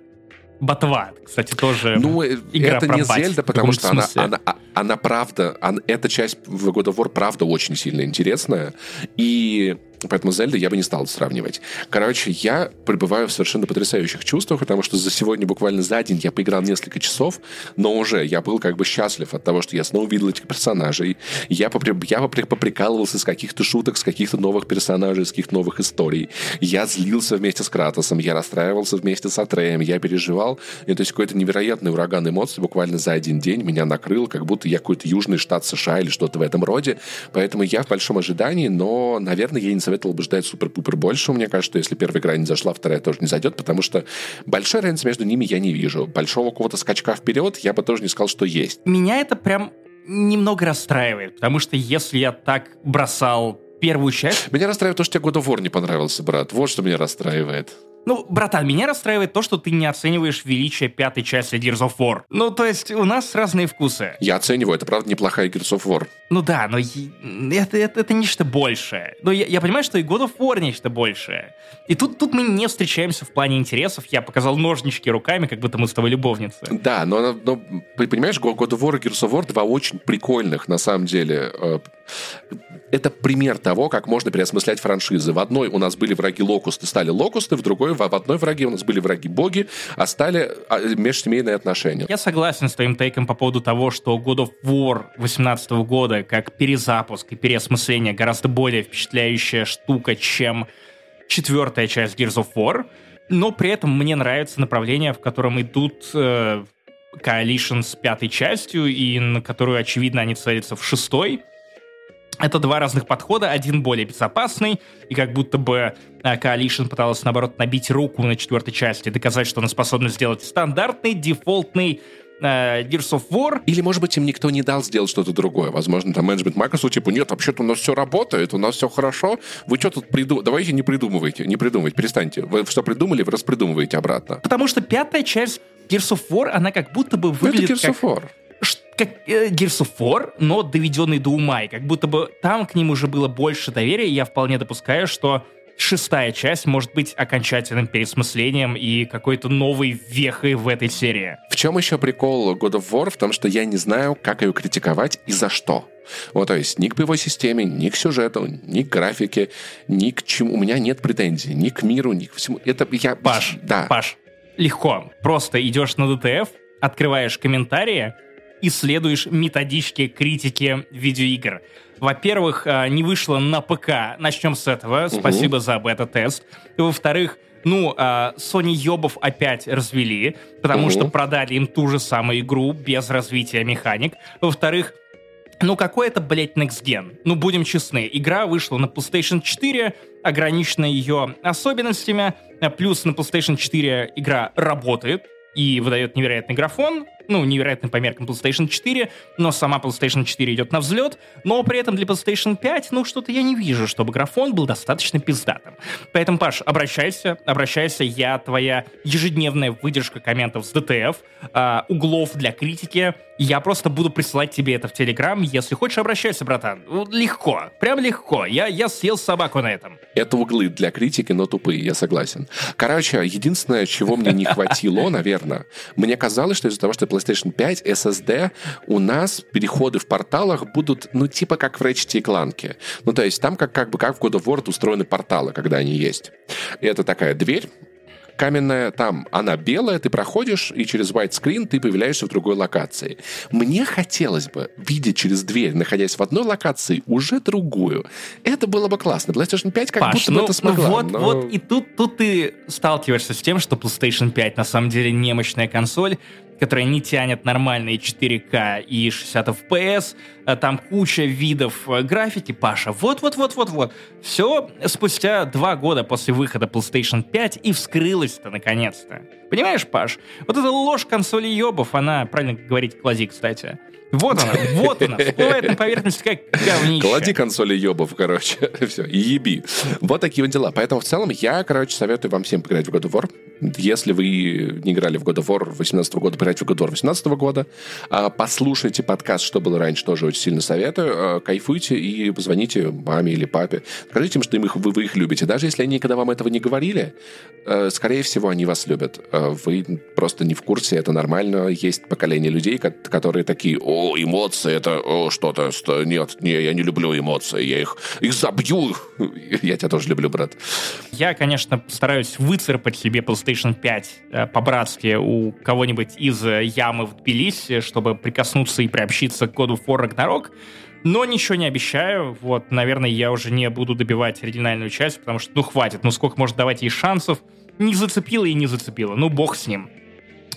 Ботва, кстати, тоже Ну, э, игра это не бать, Зельда, потому что она, она, а, она правда, она, эта часть в God of War правда очень сильно интересная. И Поэтому Зельда я бы не стал сравнивать. Короче, я пребываю в совершенно потрясающих чувствах, потому что за сегодня буквально за день я поиграл несколько часов, но уже я был как бы счастлив от того, что я снова увидел этих персонажей. Я, попри... я поприкалывался с каких-то шуток, с каких-то новых персонажей, с каких-то новых историй. Я злился вместе с Кратосом, я расстраивался вместе с Атреем, я переживал. И, то есть какой-то невероятный ураган эмоций буквально за один день меня накрыл, как будто я какой-то южный штат США или что-то в этом роде. Поэтому я в большом ожидании, но, наверное, я не советовал бы ждать супер-пупер больше. Мне кажется, если первая игра не зашла, вторая тоже не зайдет, потому что большой разницы между ними я не вижу. Большого какого-то скачка вперед я бы тоже не сказал, что есть. Меня это прям немного расстраивает, потому что если я так бросал первую часть... Меня расстраивает то, что тебе God of War не понравился, брат. Вот что меня расстраивает. Ну, братан, меня расстраивает то, что ты не оцениваешь величие пятой части Gears of War. Ну, то есть, у нас разные вкусы. Я оцениваю, это правда неплохая Gears of War. Ну да, но это, это, это нечто большее. Но я, я понимаю, что и God of War нечто большее. И тут, тут мы не встречаемся в плане интересов. Я показал ножнички руками, как будто мы с тобой любовницы. Да, но, но понимаешь, God of War и Gears of War два очень прикольных, на самом деле, э, это пример того, как можно переосмыслять франшизы. В одной у нас были враги локусты, стали локусты, в другой, в, в одной враге у нас были враги боги, а стали а, межсемейные отношения. Я согласен с твоим тейком по поводу того, что God of War 18 года как перезапуск и переосмысление гораздо более впечатляющая штука, чем четвертая часть Gears of War, но при этом мне нравится направление, в котором идут э, Coalition с пятой частью, и на которую, очевидно, они целятся в шестой. Это два разных подхода, один более безопасный, и как будто бы э, Coalition пыталась, наоборот, набить руку на четвертой части, доказать, что она способна сделать стандартный, дефолтный э, Gears of War. Или, может быть, им никто не дал сделать что-то другое. Возможно, там менеджмент Microsoft, типа, нет, вообще-то у нас все работает, у нас все хорошо. Вы что тут придумываете? Давайте не придумывайте, не придумывайте, перестаньте. Вы что придумали, вы распридумываете обратно. Потому что пятая часть Gears of War, она как будто бы выглядит ну, это Gears как... of War как э, Gears of War, но доведенный до ума, и как будто бы там к ним уже было больше доверия, и я вполне допускаю, что шестая часть может быть окончательным пересмыслением и какой-то новой вехой в этой серии. В чем еще прикол God of War? В том, что я не знаю, как ее критиковать и за что. Вот, то есть ни к боевой системе, ни к сюжету, ни к графике, ни к чему. У меня нет претензий. Ни к миру, ни к всему. Это я... Паш, да. Паш, легко. Просто идешь на ДТФ, открываешь комментарии, исследуешь методички критики видеоигр. Во-первых, а, не вышло на ПК. Начнем с этого. Спасибо за бета-тест. Во-вторых, ну, а, Sony ёбов опять развели, потому Мгм. что продали им ту же самую игру без развития механик. Во-вторых, ну какой это, блядь, Next Gen? Ну, будем честны, игра вышла на PlayStation 4, ограничена ее особенностями, а плюс на PlayStation 4 игра работает и выдает невероятный графон, ну, невероятный по меркам PlayStation 4, но сама PlayStation 4 идет на взлет, но при этом для PlayStation 5, ну, что-то я не вижу, чтобы графон был достаточно пиздатым. Поэтому, Паш, обращайся, обращайся, я твоя ежедневная выдержка комментов с DTF, а, углов для критики, я просто буду присылать тебе это в Телеграм, если хочешь, обращайся, братан. Вот Легко, прям легко, я, я съел собаку на этом. Это углы для критики, но тупые, я согласен. Короче, единственное, чего мне не хватило, наверное, мне казалось, что из-за того, что PlayStation 5 SSD, у нас переходы в порталах будут, ну, типа как в Ratchet и Clank. Ну, то есть там как, как бы как в God of War устроены порталы, когда они есть. И это такая дверь, каменная, там она белая, ты проходишь, и через white screen ты появляешься в другой локации. Мне хотелось бы видеть через дверь, находясь в одной локации, уже другую. Это было бы классно. PlayStation 5 как Паш, будто бы ну, это смогла. ну вот, но- вот и тут, тут ты сталкиваешься с тем, что PlayStation 5 на самом деле немощная консоль, которая не тянет нормальные 4К и 60 FPS, а там куча видов э, графики, Паша, вот-вот-вот-вот-вот. Все спустя два года после выхода PlayStation 5 и вскрылось-то наконец-то. Понимаешь, Паш? Вот эта ложь консоли ёбов, она, правильно говорить, клади, кстати. Вот она, вот она, всплывает на поверхность как говнище. Клади консоли ебов, короче. Все, и еби. Вот такие вот дела. Поэтому в целом я, короче, советую вам всем поиграть в God of War. Если вы не играли в God of War 2018 года, поиграйте в God of War 2018 года. А, Послушайте подкаст «Что было раньше», тоже очень сильно советую. А, Кайфуйте и позвоните маме или папе. Скажите им, что им их, вы, вы их любите. Даже если они никогда вам этого не говорили, э, скорее всего, они вас любят. Э, Вы просто не в курсе, это нормально. Есть поколение людей, ко- которые такие, о, эмоции, это о, что-то, что- нет, не, я не люблю эмоции, я их, их забью. Я тебя тоже люблю, брат. Я, конечно, стараюсь выцарапать себе PlayStation 5 э, по-братски у кого-нибудь из э, ямы в Тбилиси, чтобы прикоснуться и приобщиться к of War Ragnarok. Но ничего не обещаю. Вот, наверное, я уже не буду добивать оригинальную часть, потому что, ну, хватит. Ну, сколько может давать ей шансов? Не зацепило и не зацепило. Ну, бог с ним.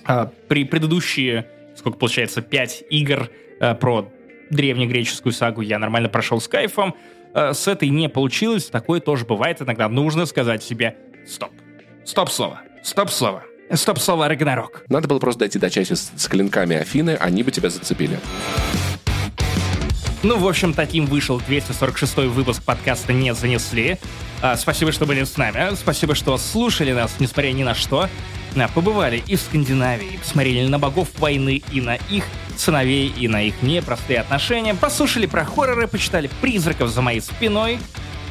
А, при предыдущие, сколько получается, 5 игр э, про древнегреческую сагу я нормально прошел с кайфом. Э, с этой не получилось, такое тоже бывает иногда. Нужно сказать себе «стоп». Стоп-слово. Стоп-слово. Стоп-слово Рагнарок. Надо было просто дойти до части с, с клинками Афины, они бы тебя зацепили. Ну, в общем, таким вышел 246 выпуск подкаста «Не занесли». А, спасибо, что были с нами. Спасибо, что слушали нас, несмотря ни на что. А, побывали и в Скандинавии, посмотрели на богов войны и на их сыновей, и на их непростые отношения. Послушали про хорроры, почитали призраков за моей спиной.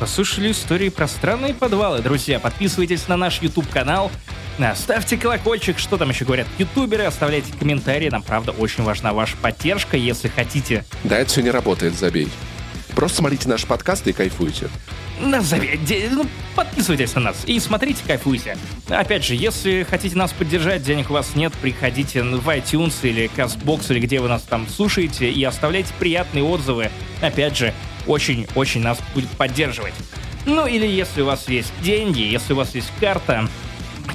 Послушали истории про странные подвалы. Друзья, подписывайтесь на наш YouTube-канал. Ставьте колокольчик, что там еще говорят ютуберы, оставляйте комментарии, нам, правда, очень важна ваша поддержка, если хотите Да, это все не работает, забей. Просто смотрите наши подкасты и кайфуйте. Назови, ну, подписывайтесь на нас и смотрите, кайфуйте. Опять же, если хотите нас поддержать, денег у вас нет, приходите в iTunes или CastBox, или где вы нас там слушаете, и оставляйте приятные отзывы. Опять же, очень-очень нас будет поддерживать. Ну или если у вас есть деньги, если у вас есть карта,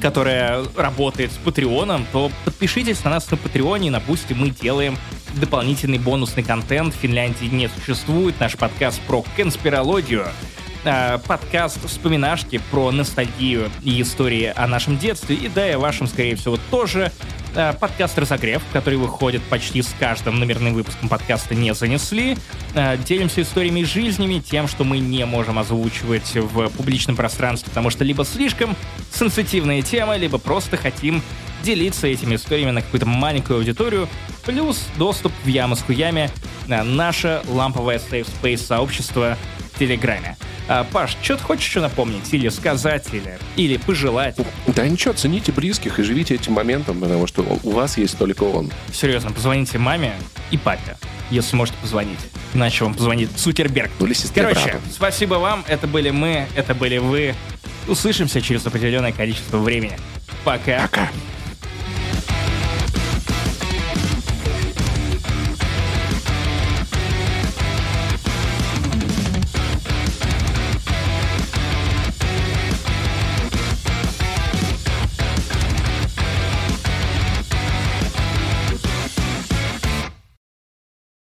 которая работает с Патреоном, то подпишитесь на нас на Патреоне, на Boosty мы делаем дополнительный бонусный контент. В Финляндии не существует наш подкаст про конспирологию, а, подкаст «Вспоминашки» про ностальгию и истории о нашем детстве, и да, и о вашем, скорее всего, тоже. А, Подкаст «Разогрев», который выходит почти с каждым номерным выпуском подкаста «Не занесли». А, Делимся историями и жизнями, тем, что мы не можем озвучивать в публичном пространстве, потому что либо слишком сенситивная тема, либо просто хотим делиться этими историями на какую-то маленькую аудиторию, плюс доступ в яму с хуями на наше ламповое Safe Space сообщество в Телеграме. А, Паш, что ты хочешь еще напомнить? Или сказать, или, или пожелать? Да ничего, цените близких и живите этим моментом, потому что у вас есть только он. Серьезно, позвоните маме и папе, если можете позвонить. Иначе вам позвонит Сутерберг. Ну или сестре Короче, брату. спасибо вам. Это были мы, это были вы. Услышимся через определенное количество времени. Пока. Пока.